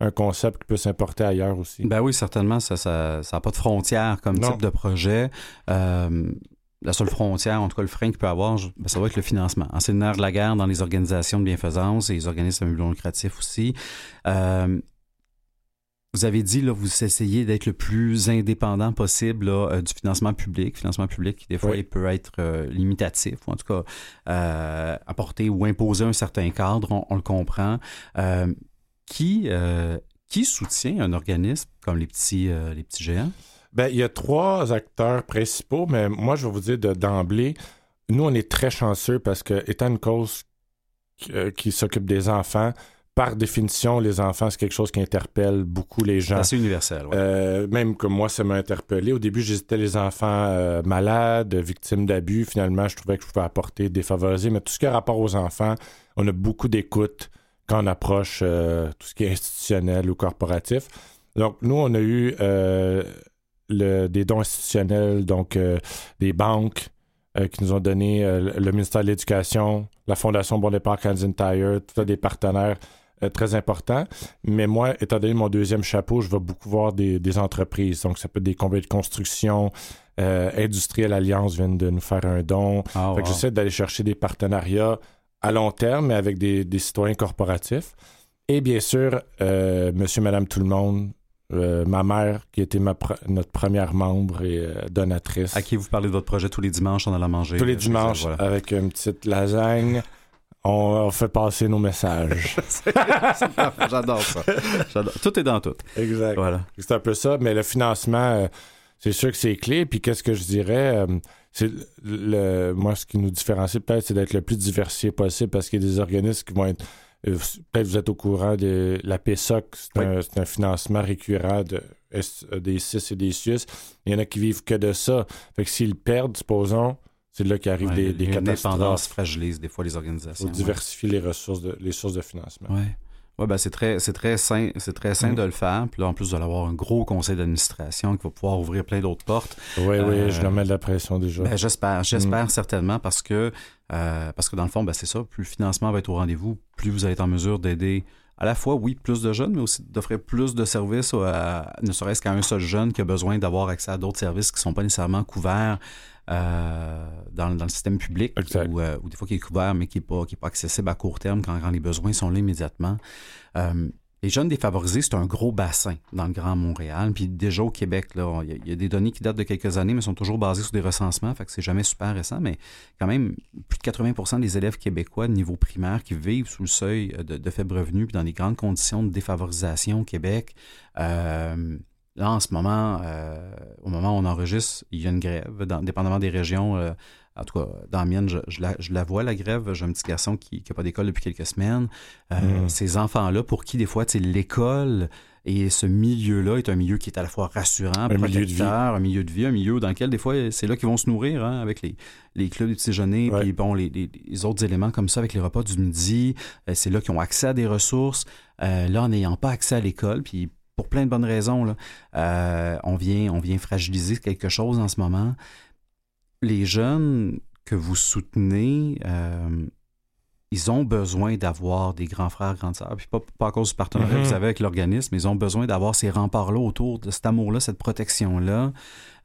[SPEAKER 4] un concept qui peut s'importer ailleurs aussi.
[SPEAKER 1] Ben oui, certainement, ça n'a ça, ça a pas de frontière comme
[SPEAKER 4] Non.
[SPEAKER 1] type de projet. Euh, la seule frontière, en tout cas le frein qu'il peut avoir, ben, ça va être le financement. En c'est le nerf de la guerre dans les organisations de bienfaisance et les organismes non lucratif aussi. Euh, vous avez dit, là, vous essayez d'être le plus indépendant possible là, euh, du financement public. Financement public qui, des fois,
[SPEAKER 4] Oui.
[SPEAKER 1] il peut être euh, limitatif, ou en tout cas, euh, apporter ou imposer un certain cadre, on, on le comprend. Qui, euh, qui soutient un organisme comme les petits, euh, les petits géants?
[SPEAKER 4] Ben, il y a trois acteurs principaux, mais moi, je vais vous dire de- d'emblée, nous, on est très chanceux parce que, étant une cause qui, euh, qui s'occupe des enfants, par définition, les enfants, c'est quelque chose qui interpelle beaucoup les
[SPEAKER 1] C'est
[SPEAKER 4] gens.
[SPEAKER 1] assez universel. ouais.
[SPEAKER 4] Euh, même que moi, ça m'a interpellé. Au début, j'hésitais les enfants euh, malades, victimes d'abus. Finalement, je trouvais que je pouvais apporter défavorisés. Mais tout ce qui a rapport aux enfants, on a beaucoup d'écoute quand on approche euh, tout ce qui est institutionnel ou corporatif. Donc, nous, on a eu euh, le- des dons institutionnels, donc euh, des banques qui nous ont donné le ministère de l'Éducation, la Fondation Bon Départ Canadian Tire, tout ça, des partenaires très importants. Mais moi, étant donné mon deuxième chapeau, je vais beaucoup voir des, des entreprises. Donc, ça peut être des compagnies de construction, euh, Industriel Alliance viennent de nous faire un don. Fait que
[SPEAKER 1] wow.
[SPEAKER 4] j'essaie d'aller chercher des partenariats à long terme, mais avec des, des citoyens corporatifs. Et bien sûr, euh, monsieur, madame, tout le monde, euh, ma mère, qui était ma pre- notre première membre et euh, donatrice.
[SPEAKER 1] À qui vous parlez de votre projet tous les dimanches en allant manger?
[SPEAKER 4] Tous les dimanches,
[SPEAKER 1] voilà.
[SPEAKER 4] avec une petite lasagne, on, on fait passer nos messages.
[SPEAKER 1] J'adore ça. Tout est dans tout.
[SPEAKER 4] exact.
[SPEAKER 1] Voilà.
[SPEAKER 4] C'est un peu ça, mais le financement, euh, c'est sûr que c'est clé. Puis qu'est-ce que je dirais? Le, moi, ce qui nous différencie peut-être, c'est d'être le plus diversifié possible parce qu'il y a des organismes qui vont être. euh, Peut-être vous êtes au courant de la PSOC, c'est
[SPEAKER 1] Oui.
[SPEAKER 4] un, financement récurrent de, euh, des CIS et des Suisses. Il y en a qui vivent que de ça. Fait que s'ils perdent, supposons, c'est là qu'arrivent
[SPEAKER 1] Ouais,
[SPEAKER 4] des, des
[SPEAKER 1] L'indépendance
[SPEAKER 4] catastrophes.
[SPEAKER 1] fragilise des fois les organisations.
[SPEAKER 4] faut diversifier les ressources, de, les sources de financement.
[SPEAKER 1] Ouais. Ouais, ben c'est très, c'est très sain, c'est très sain
[SPEAKER 4] Mhm.
[SPEAKER 1] de le faire. Puis là, en plus de l'avoir un gros conseil d'administration qui va pouvoir ouvrir plein d'autres portes.
[SPEAKER 4] Oui, oui,
[SPEAKER 1] Euh,
[SPEAKER 4] je leur mets de la pression déjà.
[SPEAKER 1] Ben, j'espère, j'espère
[SPEAKER 4] Mhm.
[SPEAKER 1] certainement parce que, euh, parce que dans le fond, ben, c'est ça. Plus le financement va être au rendez-vous, plus vous allez être en mesure d'aider à la fois, oui, plus de jeunes, mais aussi d'offrir plus de services, à, ne serait-ce qu'à un seul jeune qui a besoin d'avoir accès à d'autres services qui ne sont pas nécessairement couverts euh, dans, dans le système public ou, euh, des fois qui est couvert mais qui n'est pas, qui est pas accessible à court terme quand, quand les besoins sont là immédiatement. Euh, les jeunes défavorisés, c'est un gros bassin dans le Grand Montréal. Puis déjà au Québec, il y a- des données qui datent de quelques années, mais sont toujours basées sur des recensements, fait que c'est jamais super récent. Mais quand même, plus de 80% des élèves québécois de niveau primaire qui vivent sous le seuil de, de faible revenu, puis dans des grandes conditions de défavorisation au Québec. Euh, là, en ce moment, euh, au moment où on enregistre, il y a une grève, dans- dépendamment des régions. euh, en tout cas, dans la mienne, je, je la, je la vois, la grève. J'ai un petit garçon qui n'a pas d'école depuis quelques semaines. Euh,
[SPEAKER 4] Mm.
[SPEAKER 1] Ces enfants-là, pour qui, des fois, l'école et ce milieu-là est un milieu qui est à la fois rassurant,
[SPEAKER 4] milieu de vie.
[SPEAKER 1] un milieu de vie, un milieu dans lequel, des fois, c'est là qu'ils vont se nourrir, hein, avec les, les clubs du petit déjeuner,
[SPEAKER 4] Ouais.
[SPEAKER 1] puis bon, les, les- les autres éléments comme ça, avec les repas du midi. C'est là qu'ils ont accès à des ressources. Euh, là, en n'ayant pas accès à l'école, puis pour plein de bonnes raisons, là, euh, on, vient, on vient fragiliser quelque chose en ce moment. Les jeunes que vous soutenez, euh, ils ont besoin d'avoir des grands frères, grandes sœurs, puis pas, pas à cause du partenariat que vous avez avec l'organisme, ils ont besoin d'avoir ces remparts-là autour de cet amour-là, cette protection-là.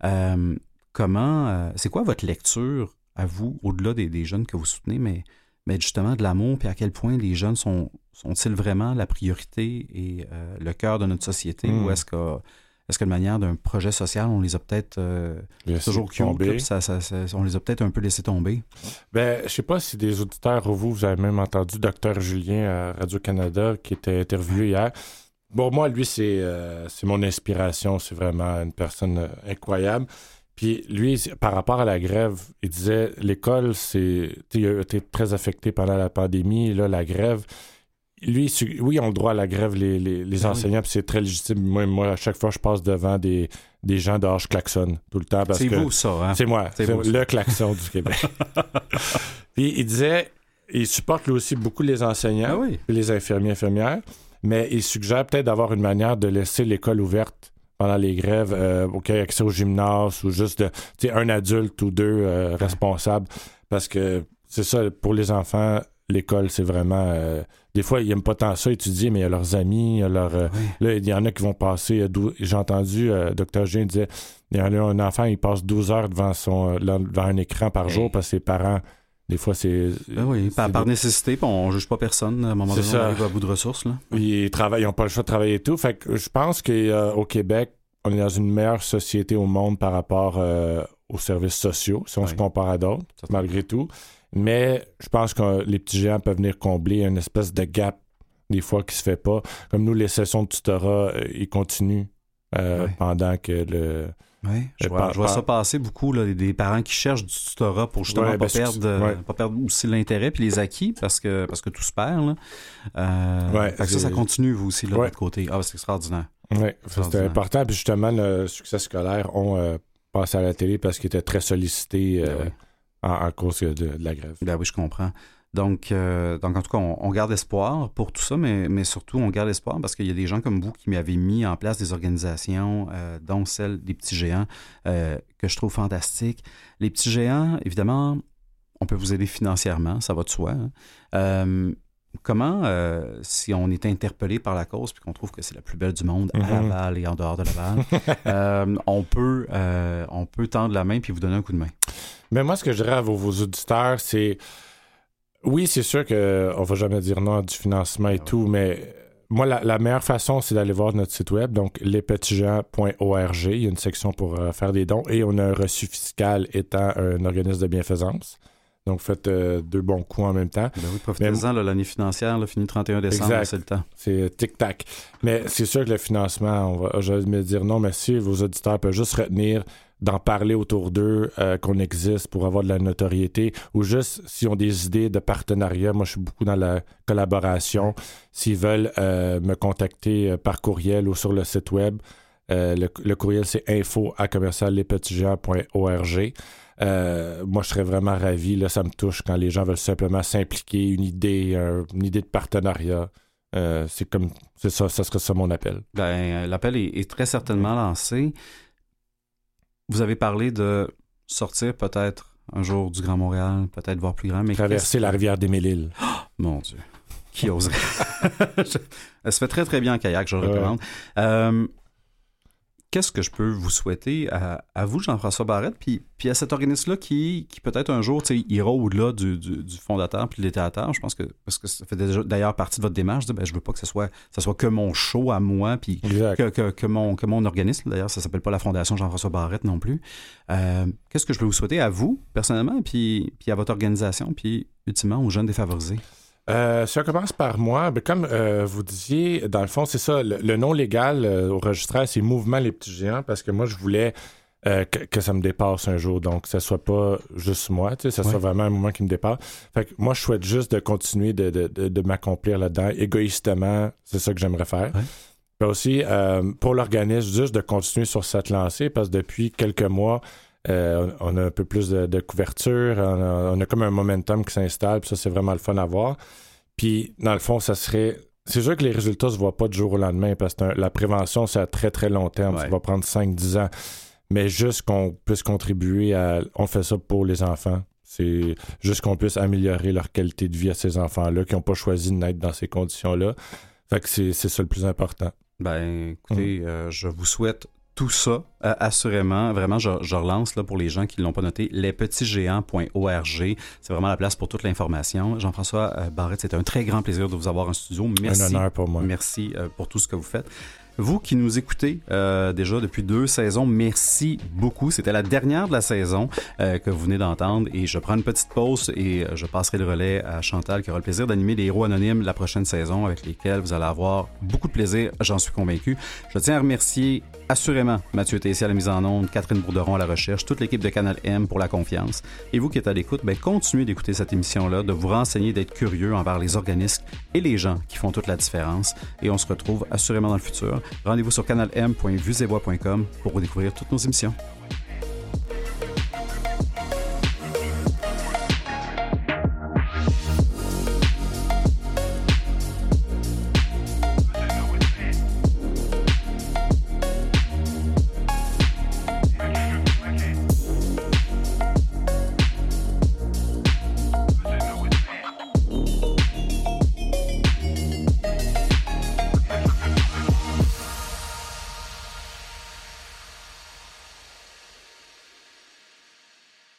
[SPEAKER 1] Euh, comment, c'est quoi votre lecture à vous, au-delà des, des jeunes que vous soutenez, mais, mais justement de l'amour, puis à quel point les jeunes sont, sont-ils vraiment la priorité et euh, le cœur de notre société, ou est-ce que, est-ce que de manière d'un projet social, on les a peut-être euh, toujours cute, ça, ça- ça- on les a peut-être un peu laissés tomber?
[SPEAKER 4] Ben, je sais pas si des auditeurs ou vous, vous avez même entendu Dr Julien à Radio-Canada qui était interviewé hier. Bon, moi, lui, c'est euh, c'est mon inspiration. C'est vraiment une personne incroyable. Puis lui, par rapport à la grève, il disait l'école, c'est. tu sais, Il a été très affecté pendant la pandémie. Là, la grève. Lui, oui, ils ont le droit à la grève, les, les, les
[SPEAKER 1] Ben oui.
[SPEAKER 4] enseignants, puis c'est très légitime. Moi, moi, à chaque fois, je passe devant des, des gens dehors, je klaxonne tout le temps. parce
[SPEAKER 1] C'est vous, ça, hein?
[SPEAKER 4] c'est moi,
[SPEAKER 1] C'est ça.
[SPEAKER 4] le klaxon du Québec. Puis il disait, il supporte lui aussi beaucoup les enseignants
[SPEAKER 1] Ah oui.
[SPEAKER 4] les infirmiers infirmières, mais il suggère peut-être d'avoir une manière de laisser l'école ouverte pendant les grèves, euh, OK, accès au gymnase ou juste de, tu sais, un adulte ou deux euh, responsables, parce que c'est ça, pour les enfants, l'école, c'est vraiment... euh, des fois, ils n'aiment pas tant ça étudier, mais il y a leurs amis, il y a leurs... euh,
[SPEAKER 1] Oui.
[SPEAKER 4] Là, il y en a qui vont passer. euh, J'ai entendu, euh, Dr. Jean disait il y en a un enfant, il passe 12 heures devant, son, devant un écran par
[SPEAKER 1] Hey.
[SPEAKER 4] jour parce que ses parents, des fois, c'est.
[SPEAKER 1] Ben oui, par,
[SPEAKER 4] c'est
[SPEAKER 1] par
[SPEAKER 4] des-
[SPEAKER 1] nécessité, on juge pas personne. À un moment donné, on
[SPEAKER 4] ça.
[SPEAKER 1] arrive à bout de ressources. Là.
[SPEAKER 4] Ils n'ont pas le choix de travailler et tout. Fait que je pense qu'au Québec, on est dans une meilleure société au monde par rapport euh, aux services sociaux, si on
[SPEAKER 1] Oui.
[SPEAKER 4] se compare à d'autres, malgré tout. Mais je pense que les petits géants peuvent venir combler une espèce de gap, des fois, qui se fait pas. Comme nous, les sessions de tutorat, euh, ils continuent euh,
[SPEAKER 1] Oui.
[SPEAKER 4] pendant que le.
[SPEAKER 1] Oui, je
[SPEAKER 4] Euh,
[SPEAKER 1] vois,
[SPEAKER 4] par-
[SPEAKER 1] je vois
[SPEAKER 4] par-
[SPEAKER 1] ça passer beaucoup, là, des- parents qui cherchent du tutorat pour justement
[SPEAKER 4] Ouais,
[SPEAKER 1] pas,
[SPEAKER 4] ben, c'est-
[SPEAKER 1] perdre, euh,
[SPEAKER 4] ouais.
[SPEAKER 1] pas perdre aussi l'intérêt puis les acquis parce que, parce que tout se perd. Là. Euh,
[SPEAKER 4] Ouais,
[SPEAKER 1] fait que ça, ça
[SPEAKER 4] c'est-
[SPEAKER 1] continue, vous aussi, là, de
[SPEAKER 4] Ouais.
[SPEAKER 1] votre côté. Ah, c'est extraordinaire.
[SPEAKER 4] Oui, c'était
[SPEAKER 1] Extraordinaire.
[SPEAKER 4] important. Puis justement, le succès scolaire ont euh, passé à la télé parce qu'ils étaient très sollicités euh,
[SPEAKER 1] Ben oui.
[SPEAKER 4] en, en cause de, de la grève.
[SPEAKER 1] Ben oui, je comprends. Donc, euh, donc en tout cas, on, on garde espoir pour tout ça, mais, mais surtout, on garde espoir parce qu'il y a des gens comme vous qui m'avaient mis en place des organisations, euh, dont celle des petits géants, euh, que je trouve fantastique. Les petits géants, évidemment, on peut vous aider financièrement, ça va de soi. hein. Comment, euh, si on est interpellé par la cause puis qu'on trouve que c'est la plus belle du monde à
[SPEAKER 4] Mhm.
[SPEAKER 1] Laval et en dehors de Laval, euh, on, peut, euh, on peut tendre la main puis vous donner un coup de main?
[SPEAKER 4] Mais moi, ce que je dirais à vos, vos auditeurs, c'est oui, c'est sûr qu'on va jamais dire non à du financement et tout, mais moi, la, la meilleure façon, c'est d'aller voir notre site web, donc lespetitsgens.org. Il y a une section pour euh, faire des dons et on a un reçu fiscal étant un organisme de bienfaisance. Donc, faites euh, deux bons coups en même temps.
[SPEAKER 1] Ben oui, profitez-en, l'année financière, fini le 31 décembre, c'est le temps.
[SPEAKER 4] C'est tic-tac. Mais c'est sûr que le financement, on va, je vais me dire non, merci. Vos auditeurs peuvent juste retenir d'en parler autour d'eux, euh, qu'on existe pour avoir de la notoriété, ou juste s'ils ont des idées de partenariat. Moi, je suis beaucoup dans la collaboration. S'ils veulent euh, me contacter euh, par courriel ou sur le site web, euh, le, le courriel, c'est info à commerciallespetitsgents.org. Euh, moi, je serais vraiment ravi. Là, ça me touche quand les gens veulent simplement s'impliquer, une idée, un- une idée de partenariat. Euh, c'est comme, c'est ça, ça serait ça mon appel.
[SPEAKER 1] Ben, euh, l'appel est, est très certainement lancé. Vous avez parlé de sortir peut-être un jour du Grand Montréal, peut-être voir plus grand, mais
[SPEAKER 4] Traverser la rivière des Mille-Îles.
[SPEAKER 1] Mon Dieu. Qui oserait? Elle se fait très, très bien en kayak, je le
[SPEAKER 4] Ouais.
[SPEAKER 1] recommande. Euh, Qu'est-ce que je peux vous souhaiter à, à vous, Jean-François Barrette, puis, puis à cet organisme-là qui, qui peut-être un jour ira au-delà du, du- du fondateur puis de l'étateur. Je pense que, parce que ça fait d'ailleurs partie de votre démarche, de ben, je veux pas que ce soit, ça soit que mon show à moi, puis que, que- que mon, que mon organisme, d'ailleurs, ça s'appelle pas la Fondation Jean-François Barrette non plus. Euh, Qu'est-ce que je peux vous souhaiter à vous, personnellement, puis, puis à votre organisation, puis ultimement aux jeunes défavorisés?
[SPEAKER 4] Euh, si on commence par moi, ben, comme euh, vous disiez, dans le fond, c'est ça, le, le nom légal euh, au registraire, c'est Mouvement Les Petits Géants, parce que moi, je voulais euh, que, que ça me dépasse un jour, donc que ce soit pas juste moi, tu sais, ça soit
[SPEAKER 1] Ouais.
[SPEAKER 4] vraiment un moment qui me dépasse. Fait que moi, je souhaite juste de continuer de, de, de, de m'accomplir là-dedans. Égoïstement, c'est ça que j'aimerais faire.
[SPEAKER 1] Ouais.
[SPEAKER 4] Puis aussi, pour l'organisme, juste de continuer sur cette lancée, parce que depuis quelques mois, euh, on on a un peu plus de, de couverture, on a, on a comme un momentum qui s'installe, puis ça, c'est vraiment le fun à voir. Puis, dans le fond, ça serait. C'est sûr que les résultats se voient pas du jour au lendemain parce que un- la prévention, c'est à très, très long terme. Ça va prendre 5-10 ans. Mais juste qu'on puisse contribuer à. On fait ça pour les enfants. C'est juste qu'on puisse améliorer leur qualité de vie à ces enfants-là qui n'ont pas choisi de naître dans ces conditions-là. Fait que c'est ça le plus important.
[SPEAKER 1] Ben, écoutez, euh, je vous souhaite tout ça, euh, assurément. Vraiment, je, je, relance là, pour les gens qui ne l'ont pas noté, lespetitsgéants.org. C'est vraiment la place pour toute l'information. Jean-François euh, Barrette, c'est un très grand plaisir de vous avoir en studio. Merci.
[SPEAKER 4] Un honneur pour moi.
[SPEAKER 1] Merci euh, pour tout ce que vous faites. Vous qui nous écoutez euh, déjà depuis deux saisons, merci beaucoup. C'était la dernière de la saison euh, que vous venez d'entendre et je prends une petite pause et je passerai le relais à Chantal qui aura le plaisir d'animer les héros anonymes la prochaine saison avec lesquels vous allez avoir beaucoup de plaisir, j'en suis convaincu. Je tiens à remercier assurément Mathieu Tessier à la mise en onde, Catherine Bourderon à la recherche, toute l'équipe de Canal M pour la confiance. Et vous qui êtes à l'écoute, ben, continuez d'écouter cette émission-là, de vous renseigner, d'être curieux envers les organismes et les gens qui font toute la différence. Et on se retrouve assurément dans le futur. Rendez-vous sur canalm.vuesetvoix.com pour découvrir toutes nos émissions.